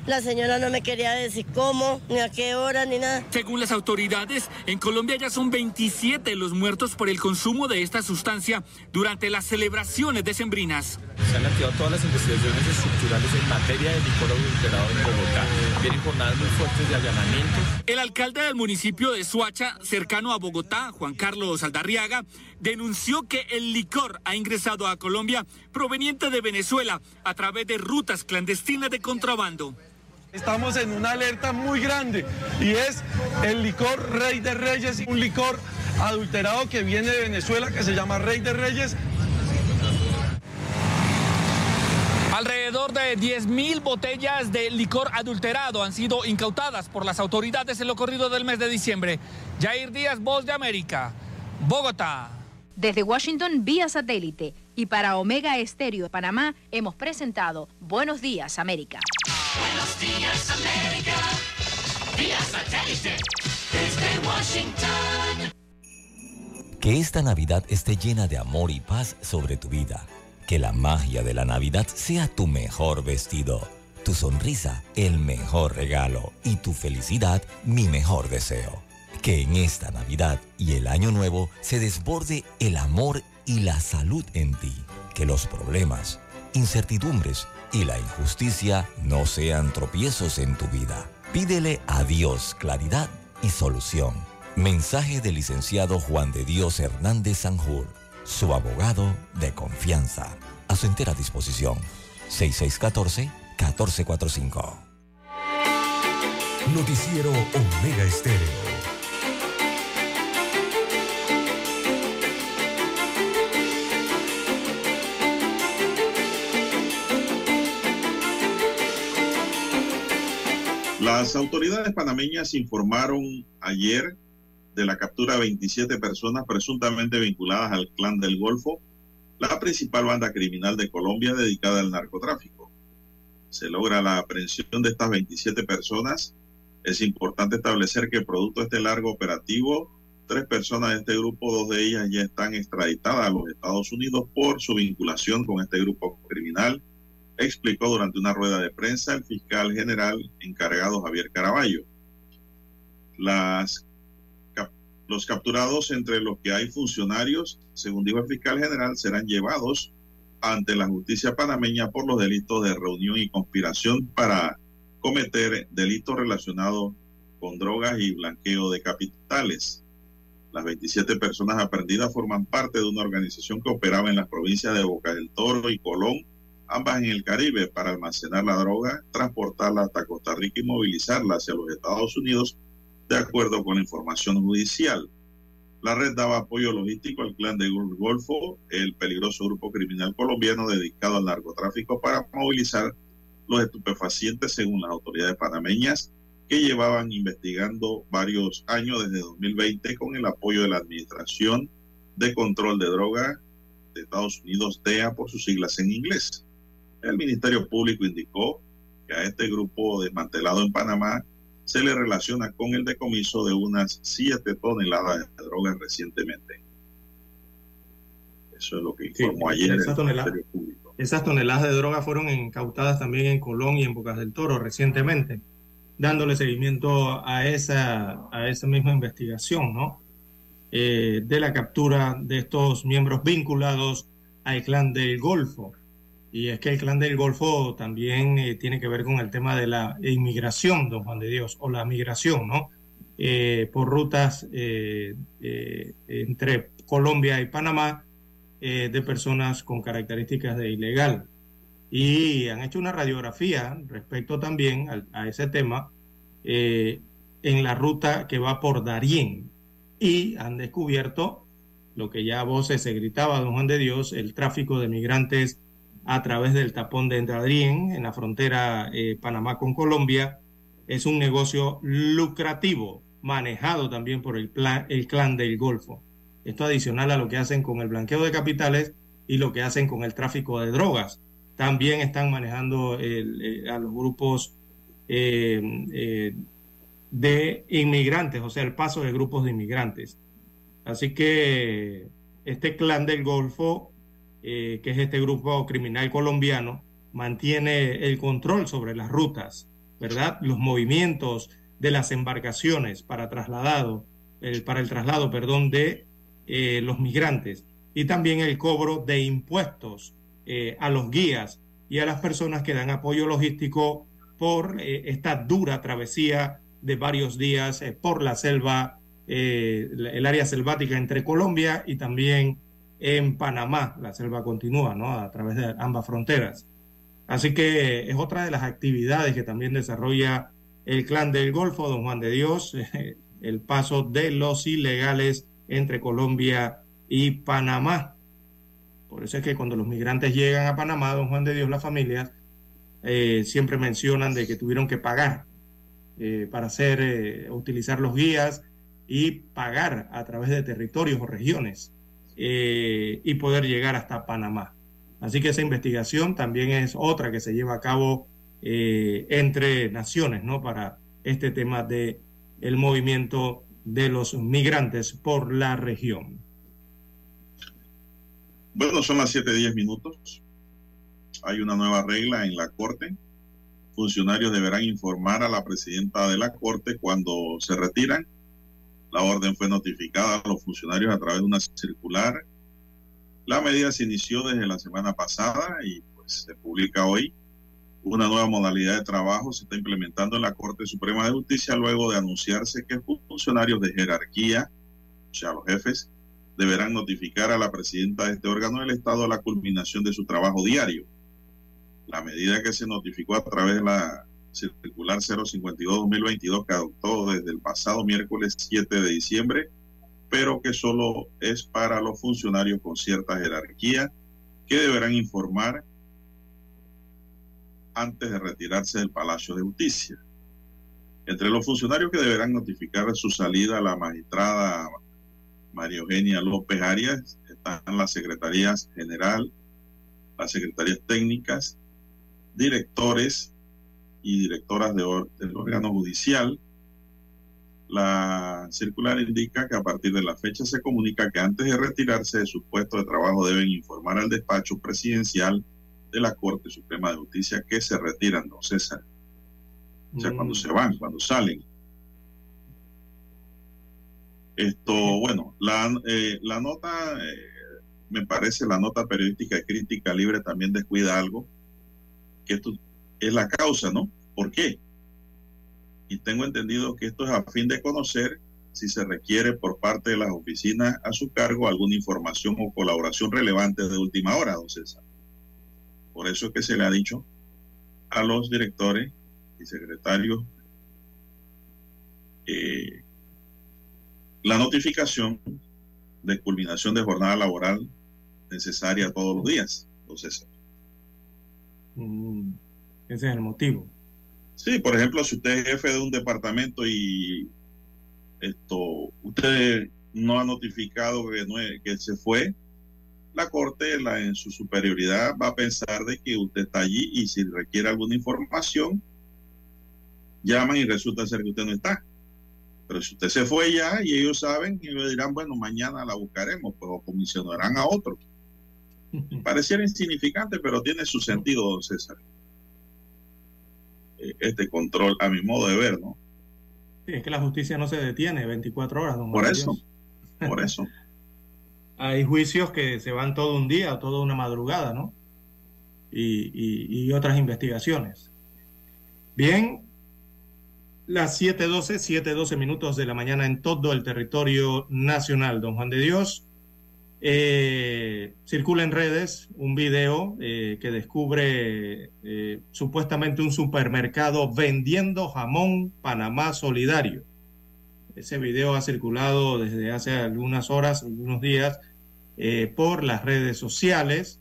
La señora no me quería decir cómo, ni a qué hora, ni nada. Según las autoridades, en Colombia ya son 27 los muertos por el consumo de esta sustancia durante las celebraciones decembrinas. Se han activado todas las investigaciones estructurales en materia de licor adulterado en Bogotá. Vienen jornadas muy fuertes de allanamientos. El alcalde del municipio de Suacha, cercano a Bogotá, Juan Carlos Aldarriaga, denunció que el licor ha ingresado a Colombia proveniente de Venezuela a través de rutas clandestinas de contrabando. Estamos en una alerta muy grande y es el licor Rey de Reyes, un licor adulterado que viene de Venezuela que se llama Rey de Reyes. Alrededor de 10.000 botellas de licor adulterado han sido incautadas por las autoridades en lo corrido del mes de diciembre. Jair Díaz, Voz de América, Bogotá. Desde Washington vía satélite Y para Omega Estéreo de Panamá hemos presentado Buenos Días América. Buenos días América. Vía satélite. Desde Washington. Que esta Navidad esté llena de amor y paz sobre tu vida. Que la magia de la Navidad sea tu mejor vestido, tu sonrisa el mejor regalo y tu felicidad mi mejor deseo. Que en esta Navidad y el Año Nuevo se desborde el amor y la salud en ti. Que los problemas, incertidumbres y la injusticia no sean tropiezos en tu vida. Pídele a Dios claridad y solución. Mensaje del licenciado Juan de Dios Hernández Sanjur, su abogado de confianza. A su entera disposición. 6614-1445. Noticiero Omega Estéreo. Las autoridades panameñas informaron ayer de la captura de 27 personas presuntamente vinculadas al Clan del Golfo, la principal banda criminal de Colombia dedicada al narcotráfico. Se logra la aprehensión de estas 27 personas. Es importante establecer que producto de este largo operativo, tres personas de este grupo, dos de ellas ya están extraditadas a los Estados Unidos por su vinculación con este grupo criminal explicó durante una rueda de prensa el fiscal general encargado Javier Caraballo. Los capturados, entre los que hay funcionarios, según dijo el fiscal general, serán llevados ante la justicia panameña por los delitos de reunión y conspiración para cometer delitos relacionados con drogas y blanqueo de capitales. Las 27 personas aprendidas forman parte de una organización que operaba en las provincias de Boca del Toro y Colón, ambas en el Caribe, para almacenar la droga, transportarla hasta Costa Rica y movilizarla hacia los Estados Unidos, de acuerdo con la información judicial. La red daba apoyo logístico al clan de Golfo, el peligroso grupo criminal colombiano dedicado al narcotráfico, para movilizar los estupefacientes, según las autoridades panameñas, que llevaban investigando varios años desde 2020 con el apoyo de la Administración de Control de Droga de Estados Unidos, DEA por sus siglas en inglés. El Ministerio Público indicó que a este grupo desmantelado en Panamá se le relaciona con el decomiso de unas 7 toneladas de drogas recientemente. Eso es lo que informó ayer el Ministerio Público. Esas toneladas de droga fueron incautadas también en Colón y en Bocas del Toro recientemente, dándole seguimiento a esa, a esa misma investigación, ¿no? Eh, de la captura de estos miembros vinculados al clan del Golfo. Y es que el clan del Golfo también eh, tiene que ver con el tema de la inmigración, don Juan de Dios, o la migración, ¿no? Eh, por rutas eh, entre Colombia y Panamá de personas con características de ilegal. Y han hecho una radiografía respecto también a, a ese tema en la ruta que va por Darién. Y han descubierto lo que ya a voces se gritaba, don Juan de Dios, el tráfico de migrantes a través del tapón de Entradrién en la frontera eh, Panamá con Colombia. Es un negocio lucrativo, manejado también por el, el clan del Golfo. Esto adicional a lo que hacen con el blanqueo de capitales y lo que hacen con el tráfico de drogas. También están manejando eh, a los grupos eh, de inmigrantes, o sea, el paso de grupos de inmigrantes. Así que este clan del Golfo eh, que es este grupo criminal colombiano, mantiene el control sobre las rutas, ¿verdad? Los movimientos de las embarcaciones para trasladado, para el traslado, perdón, de eh, los migrantes y también el cobro de impuestos eh, a los guías y a las personas que dan apoyo logístico por esta dura travesía de varios días por la selva, el área selvática entre Colombia y también en Panamá. La selva continúa, ¿no? A través de ambas fronteras. Así que es otra de las actividades que también desarrolla el clan del Golfo, don Juan de Dios, <laughs> el paso de los ilegales entre Colombia y Panamá. Por eso es que cuando los migrantes llegan a Panamá, don Juan de Dios, las familias eh, siempre mencionan de que tuvieron que pagar eh, para hacer, eh, utilizar los guías y pagar a través de territorios o regiones eh, y poder llegar hasta Panamá. Así que esa investigación también es otra que se lleva a cabo eh, entre naciones, ¿no? Para este tema de el movimiento de los migrantes por la región. Bueno, son las 7:10 minutos. Hay una nueva regla en la Corte. Funcionarios deberán informar a la presidenta de la Corte cuando se retiran. La orden fue notificada a los funcionarios a través de una circular. La medida se inició desde la semana pasada y pues se publica hoy. Una nueva modalidad de trabajo se está implementando en la Corte Suprema de Justicia luego de anunciarse que funcionarios de jerarquía, o sea, los jefes, deberán notificar a la presidenta de este órgano del Estado la culminación de su trabajo diario. La medida que se notificó a través de la circular 052-2022 que adoptó desde el pasado miércoles 7 de diciembre, pero que solo es para los funcionarios con cierta jerarquía que deberán informar antes de retirarse del Palacio de Justicia. Entre los funcionarios que deberán notificar su salida la magistrada María Eugenia López Arias están las secretarías general, las secretarías técnicas, directores y directoras de del órgano judicial. La circular indica que a partir de la fecha se comunica que antes de retirarse de su puesto de trabajo deben informar al despacho presidencial de la Corte Suprema de Justicia que se retiran, don César. O sea, cuando se van, cuando salen. Esto, bueno, la, eh, la nota, eh, me parece, la nota periodística de crítica libre también descuida algo, que esto es la causa, ¿no? ¿Por qué? Y tengo entendido que esto es a fin de conocer si se requiere por parte de las oficinas a su cargo alguna información o colaboración relevante de última hora, don César. Por eso es que se le ha dicho a los directores y secretarios eh, la notificación de culminación de jornada laboral necesaria todos los días. Entonces, Mm, ese es el motivo. Sí, por ejemplo, si usted es jefe de un departamento y esto, usted no ha notificado que, no es- que se fue, la corte la, en su superioridad va a pensar de que usted está allí y si requiere alguna información, llaman y resulta ser que usted no está. Pero si usted se fue ya y ellos saben, y ellos dirán, bueno, mañana la buscaremos, pues o comisionarán a otro. <laughs> Pareciera insignificante, pero tiene su sentido, don César. Este control, a mi modo de ver, ¿no? Sí, es que la justicia no se detiene 24 horas, don Por eso, por eso. <laughs> Hay juicios que se van todo un día toda una madrugada, ¿no? Y, y- y otras investigaciones. Bien, las 7.12, 7.12 minutos de la mañana en todo el territorio nacional, don Juan de Dios. Eh, circula en redes un video eh, que descubre eh, supuestamente un supermercado vendiendo jamón Panamá Solidario. Ese video ha circulado desde hace algunas horas, algunos días, por las redes sociales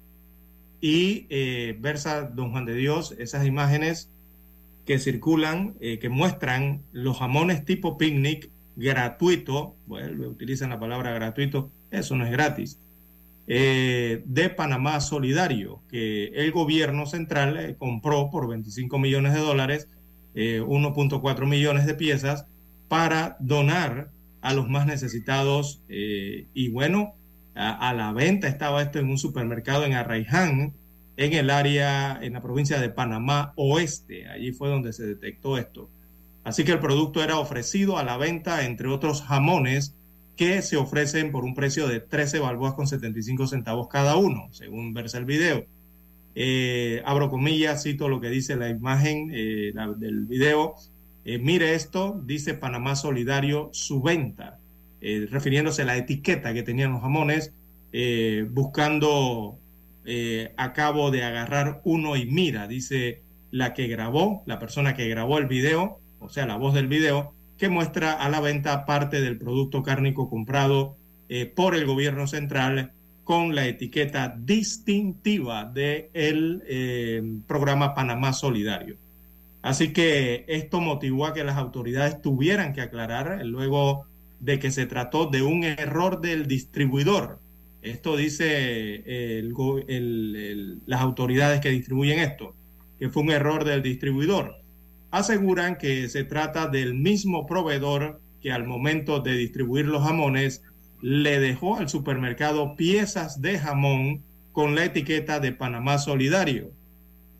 y versa, don Juan de Dios, esas imágenes que circulan, que muestran los jamones tipo picnic gratuito, vuelve, utilizan la palabra gratuito, eso no es gratis, eh, de Panamá Solidario, que el gobierno central eh, compró por 25 millones de dólares, eh, 1.4 millones de piezas, para donar a los más necesitados. eh, y bueno, a, a la venta estaba esto en un supermercado en Arraiján, en el área, en la provincia de Panamá Oeste. Allí fue donde se detectó esto. Así que el producto era ofrecido a la venta, entre otros jamones, que se ofrecen por un precio de 13 balboas con 75 centavos cada uno, según verse el video. Eh, abro comillas, cito lo que dice la imagen eh, del video. Eh, mire esto, dice Panamá Solidario, su venta, refiriéndose a la etiqueta que tenían los jamones, buscando, eh, acabo de agarrar uno y mira, dice la que grabó, la persona que grabó el video, o sea, la voz del video, que muestra a la venta parte del producto cárnico comprado eh, por el gobierno central con la etiqueta distintiva del programa Panamá Solidario. Así que esto motivó a que las autoridades tuvieran que aclarar eh, luego de que se trató de un error del distribuidor Esto dice el- las autoridades que distribuyen esto, que fue un error del distribuidor. Aseguran que se trata del mismo proveedor que al momento de distribuir los jamones le dejó al supermercado piezas de jamón con la etiqueta de Panamá Solidario.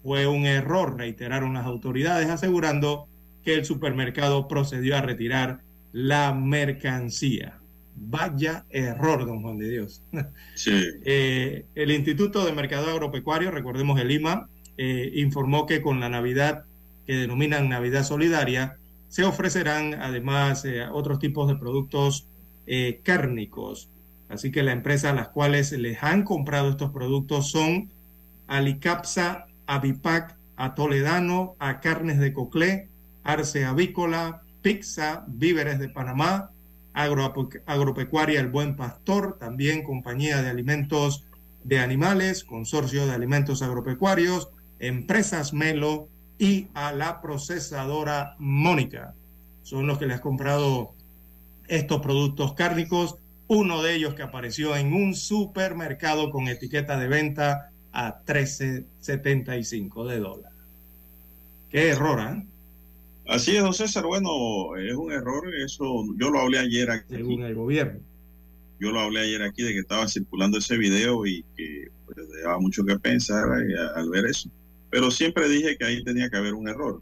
Fue un error, reiteraron las autoridades, asegurando que el supermercado procedió a retirar la mercancía. Vaya error, don Juan de Dios. <laughs> Sí. <laughs> Eh, el Instituto de Mercado Agropecuario, recordemos el IMA, eh, informó que con la Navidad, que denominan Navidad Solidaria, se ofrecerán además eh, otros tipos de productos eh, cárnicos. Así que la empresa a las cuales les han comprado estos productos son Alicapsa, Avipac, a Toledano, a Carnes de Coclé, Arce Avícola, Pizza, Víveres de Panamá, Agropecuaria El Buen Pastor, también Compañía de Alimentos de Animales, Consorcio de Alimentos Agropecuarios, Empresas Melo y a la procesadora Mónica. Son los que les han comprado estos productos cárnicos. Uno de ellos que apareció en un supermercado con etiqueta de venta a 13.75 de dólar. Qué error, ¿eh? Así es, don César. Bueno, es un error. Eso yo lo hablé ayer aquí. Según el gobierno. Yo lo hablé ayer aquí de que estaba circulando ese video y que pues, daba mucho que pensar eh, al ver eso. Pero siempre dije que ahí tenía que haber un error.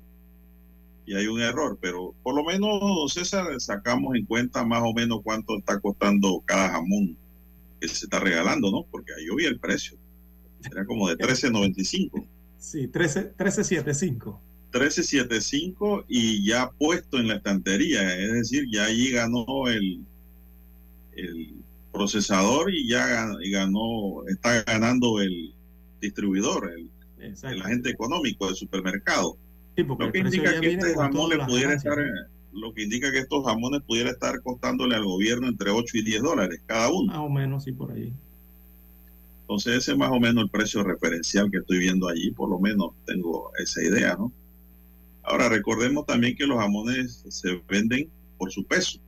Y hay un error, pero por lo menos, don César, sacamos en cuenta más o menos cuánto está costando cada jamón que se está regalando, ¿no? Porque ahí yo vi el precio. Era como de 13.95. Sí, 13 13.75. 13.75 y ya puesto en la estantería, es decir, ya allí ganó el, el procesador y ya ganó, está ganando el distribuidor, el, el agente económico del supermercado. Sí, lo que indica que este jamón le pudiera estar, eh, lo que indica que estos jamones pudiera estar costándole al gobierno entre 8 y 10 dólares cada uno. Más o menos, sí, por ahí. Entonces ese es más o menos el precio referencial que estoy viendo allí, por lo menos tengo esa idea, ¿no? Ahora recordemos también que los jamones se venden por su peso.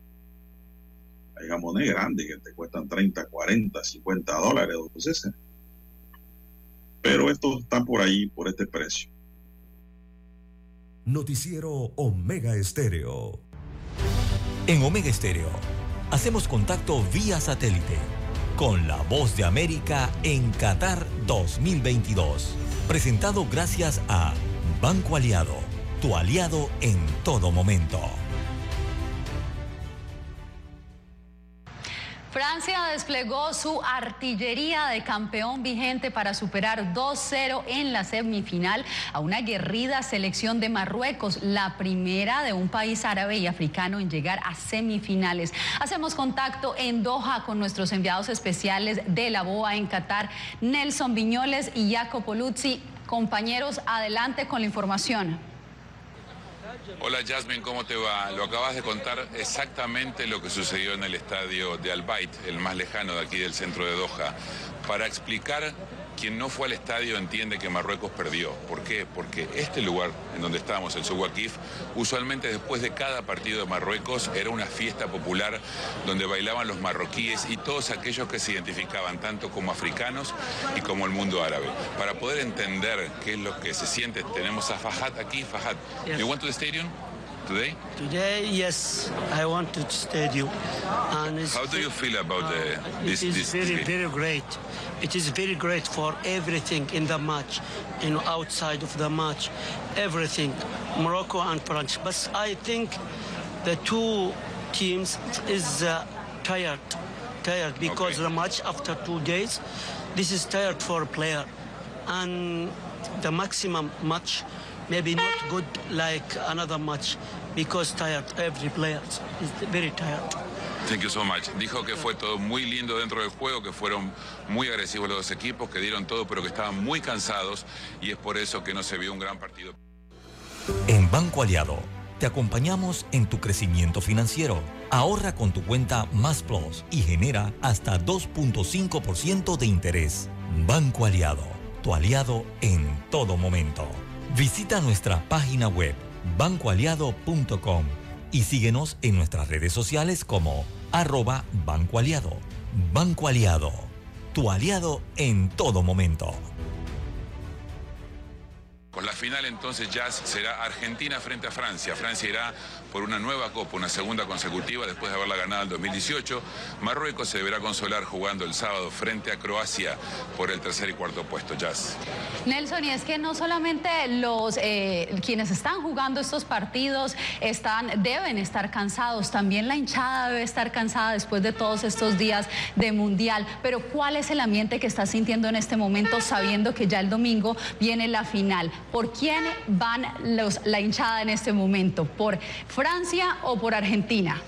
Hay jamones grandes que te cuestan 30, 40, 50 dólares, César. Pero estos están por ahí, por este precio. Noticiero Omega Estéreo. En Omega Estéreo hacemos contacto vía satélite con la voz de América en Qatar 2022. Presentado gracias a Banco Aliado, tu aliado en todo momento. Francia desplegó su artillería de campeón vigente para superar 2-0 en la semifinal a una aguerrida selección de Marruecos, la primera de un país árabe y africano en llegar a semifinales. Hacemos contacto en Doha con nuestros enviados especiales de la BOA en Qatar, Nelson Viñoles y Jacopo Luzzi. Compañeros, adelante con la información. Hola Jasmine, ¿cómo te va? Lo acabas de contar exactamente lo que sucedió en el estadio de Al Bayt, el más lejano de aquí del centro de Doha. Para explicar, quien no fue al estadio entiende que Marruecos perdió. ¿Por qué? Porque este lugar en donde estábamos, el Souakif, usualmente después de cada partido de Marruecos era una fiesta popular donde bailaban los marroquíes y todos aquellos que se identificaban tanto como africanos y como el mundo árabe. Para poder entender qué es lo que se siente, tenemos a Fahad aquí. Yes. you went to the stadium today? Today, yes, I want to stadium. And it's How do you feel about the, this, it is this, very, game? very great. It is very great for everything in the match, you know, outside of the match, everything, Morocco and France. But I think the two teams is uh, tired, tired because the match after two days, this is tired for a player, and the maximum match maybe not good like another match because tired every player is very tired. Thank you so much. Dijo que fue todo muy lindo dentro del juego, que fueron muy agresivos los dos equipos, que dieron todo, pero que estaban muy cansados y es por eso que no se vio un gran partido. En Banco Aliado, te acompañamos en tu crecimiento financiero. Ahorra con tu cuenta Más Plus y genera hasta 2.5% de interés. Banco Aliado, tu aliado en todo momento. Visita nuestra página web bancoaliado.com y síguenos en nuestras redes sociales como arroba Banco Aliado. Banco Aliado, tu aliado en todo momento. Con la final entonces ya será Argentina frente a Francia. Francia irá por una nueva copa, una segunda consecutiva después de haberla ganado en 2018. Marruecos se deberá consolar jugando el sábado frente a Croacia por el tercer y cuarto puesto. Jazz. Nelson, y es que no solamente los eh, quienes están jugando estos partidos están, deben estar cansados, también la hinchada debe estar cansada después de todos estos días de mundial. Pero ¿cuál es el ambiente que está sintiendo en este momento, sabiendo que ya el domingo viene la final? ¿Por quién van los, la hinchada en este momento? ¿Por Francia o por Argentina?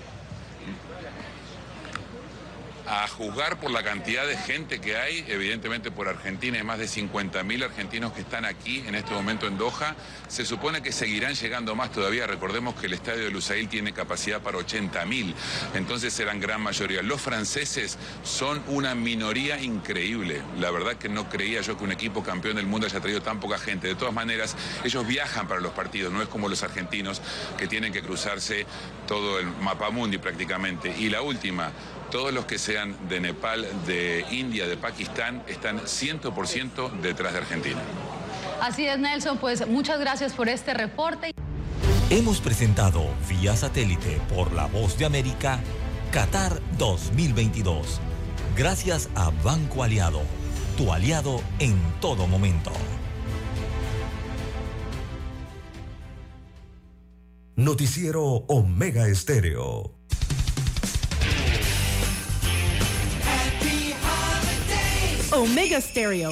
A juzgar por la cantidad de gente que hay, evidentemente por Argentina hay más de 50.000 argentinos que están aquí en este momento en Doha. Se supone que seguirán llegando más todavía. Recordemos que el estadio de Lusail tiene capacidad para 80.000, entonces serán gran mayoría. Los franceses son una minoría increíble. La verdad que no creía yo que un equipo campeón del mundo haya traído tan poca gente. De todas maneras, ellos viajan para los partidos, no es como los argentinos que tienen que cruzarse todo el mapamundi prácticamente. Y la última, todos los que sean de Nepal, de India, de Pakistán, están 100% detrás de Argentina. Así es, Nelson, pues muchas gracias por este reporte. Hemos presentado vía satélite por la voz de América Qatar 2022. Gracias a Banco Aliado, tu aliado en todo momento. Noticiero Omega Estéreo. Omega Stereo.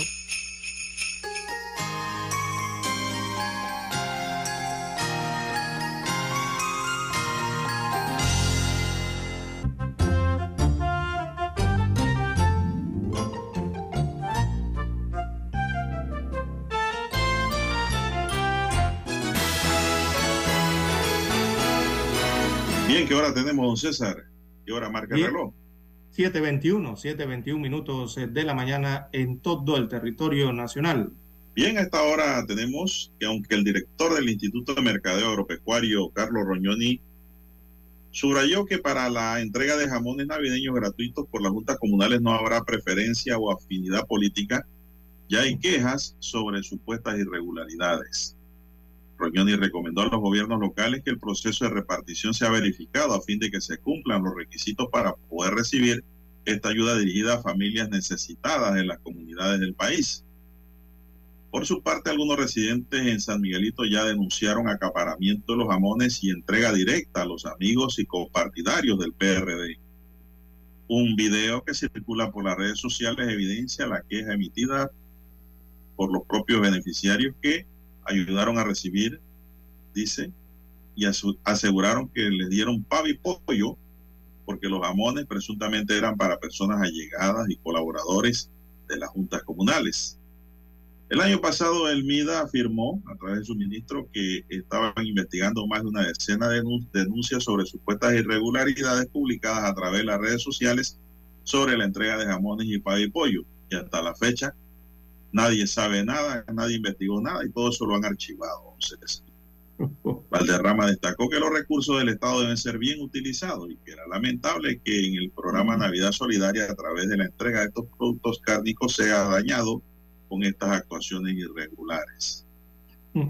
Bien, ¿qué hora tenemos, don César? ¿Qué hora marca el reloj? 7.21, 7.21 minutos eh, de la mañana en todo el territorio nacional. Bien, a esta hora tenemos que aunque el director del Instituto de Mercadeo Agropecuario, Carlos Roñoni, subrayó que para la entrega de jamones navideños gratuitos por las juntas comunales no habrá preferencia o afinidad política, ya hay quejas sobre supuestas irregularidades. Roñoni recomendó a los gobiernos locales que el proceso de repartición sea verificado a fin de que se cumplan los requisitos para poder recibir esta ayuda dirigida a familias necesitadas en las comunidades del país. Por su parte, algunos residentes en San Miguelito ya denunciaron acaparamiento de los jamones y entrega directa a los amigos y compartidarios del PRD. Un video que circula por las redes sociales evidencia la queja emitida por los propios beneficiarios que ayudaron a recibir, dice, y aseguraron que les dieron pavo y pollo porque los jamones presuntamente eran para personas allegadas y colaboradores de las juntas comunales. El año pasado el MIDA afirmó a través de su ministro que estaban investigando más de una decena de denun- denuncias sobre supuestas irregularidades publicadas a través de las redes sociales sobre la entrega de jamones y pavo y pollo. Y hasta la fecha nadie sabe nada, nadie investigó nada y todo eso lo han archivado. Entonces, <laughs> Valderrama destacó que los recursos del Estado deben ser bien utilizados y que era lamentable que en el programa Navidad Solidaria a través de la entrega de estos productos cárnicos sea dañado con estas actuaciones irregulares. <laughs>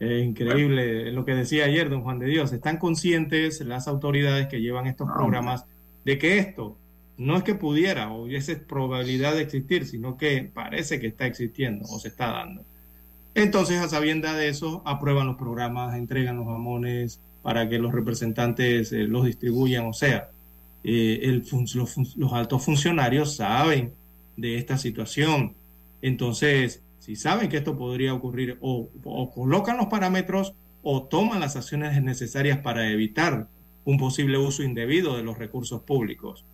Es increíble lo que decía ayer don Juan de Dios. Están conscientes las autoridades que llevan estos programas de que esto no es que pudiera o hubiese probabilidad de existir, sino que parece que está existiendo o se está dando. Entonces, a sabienda de eso, aprueban los programas, entregan los jamones para que los representantes eh, los distribuyan. O sea, eh, los, altos funcionarios saben de esta situación. Entonces, si saben que esto podría ocurrir, o colocan los parámetros o toman las acciones necesarias para evitar un posible uso indebido de los recursos públicos.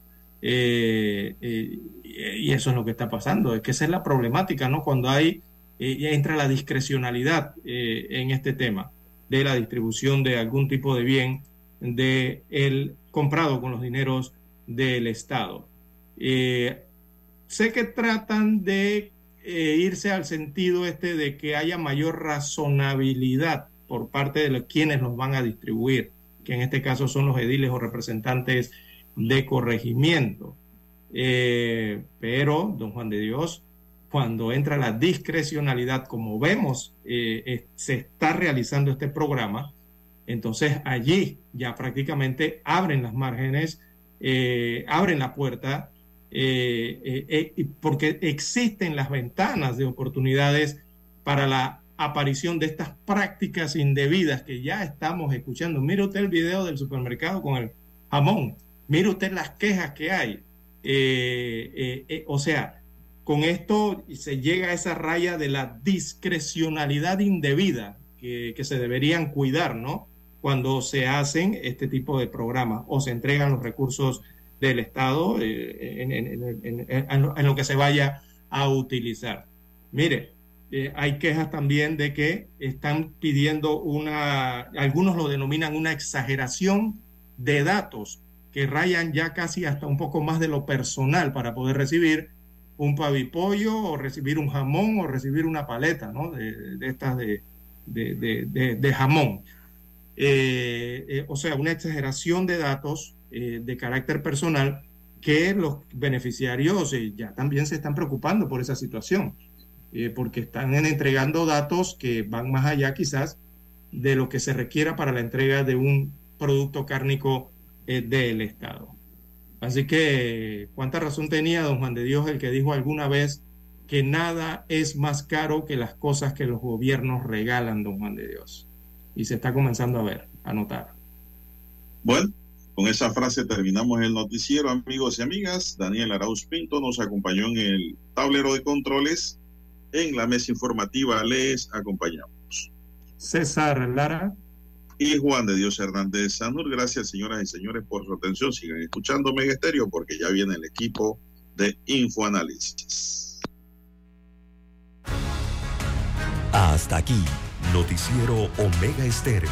Eh, eh, y eso es lo que está pasando. Es que esa es la problemática, ¿no? Cuando hay, eh, ya entra la discrecionalidad en este tema de la distribución de algún tipo de bien de el comprado con los dineros del Estado. Sé que tratan de irse al sentido este de que haya mayor razonabilidad por parte de los, quienes los van a distribuir, que en este caso son los ediles o representantes de corregimiento. Eh, pero, don Juan de Dios, cuando entra la discrecionalidad, como vemos, eh, se está realizando este programa, entonces allí ya prácticamente abren las márgenes, eh, abren la puerta, porque existen las ventanas de oportunidades para la aparición de estas prácticas indebidas que ya estamos escuchando. Mire usted el video del supermercado con el jamón, mire usted las quejas que hay. Eh, eh, eh, o sea, con esto se llega a esa raya de la discrecionalidad indebida que, que se deberían cuidar, ¿no? Cuando se hacen este tipo de programas o se entregan los recursos del Estado en, en- lo- que se vaya a utilizar. Mire, hay quejas también de que están pidiendo una, algunos lo denominan una exageración de datos que rayan ya casi hasta un poco más de lo personal para poder recibir un pavipollo o recibir un jamón o recibir una paleta, ¿no? De, de estas de, de- de- jamón. Eh, eh, o sea, una exageración de datos eh, de carácter personal que los beneficiarios eh, ya también se están preocupando por esa situación, eh, porque están en- entregando datos que van más allá quizás de lo que se requiera para la entrega de un producto cárnico eh, del Estado. Así que, ¿cuánta razón tenía don Juan de Dios el que dijo alguna vez que nada es más caro que las cosas que los gobiernos regalan, don Juan de Dios? Y se está comenzando a ver, a notar. Bueno, con esa frase terminamos el noticiero, amigos y amigas. Daniel Arauz Pinto nos acompañó en el tablero de controles. En la mesa informativa les acompañamos. César Lara. Y Juan de Dios Hernández Sanur. Gracias, señoras y señores, por su atención. Sigan escuchando Mega Estéreo porque ya viene el equipo de Infoanálisis. Hasta aquí, Noticiero Omega Estéreo.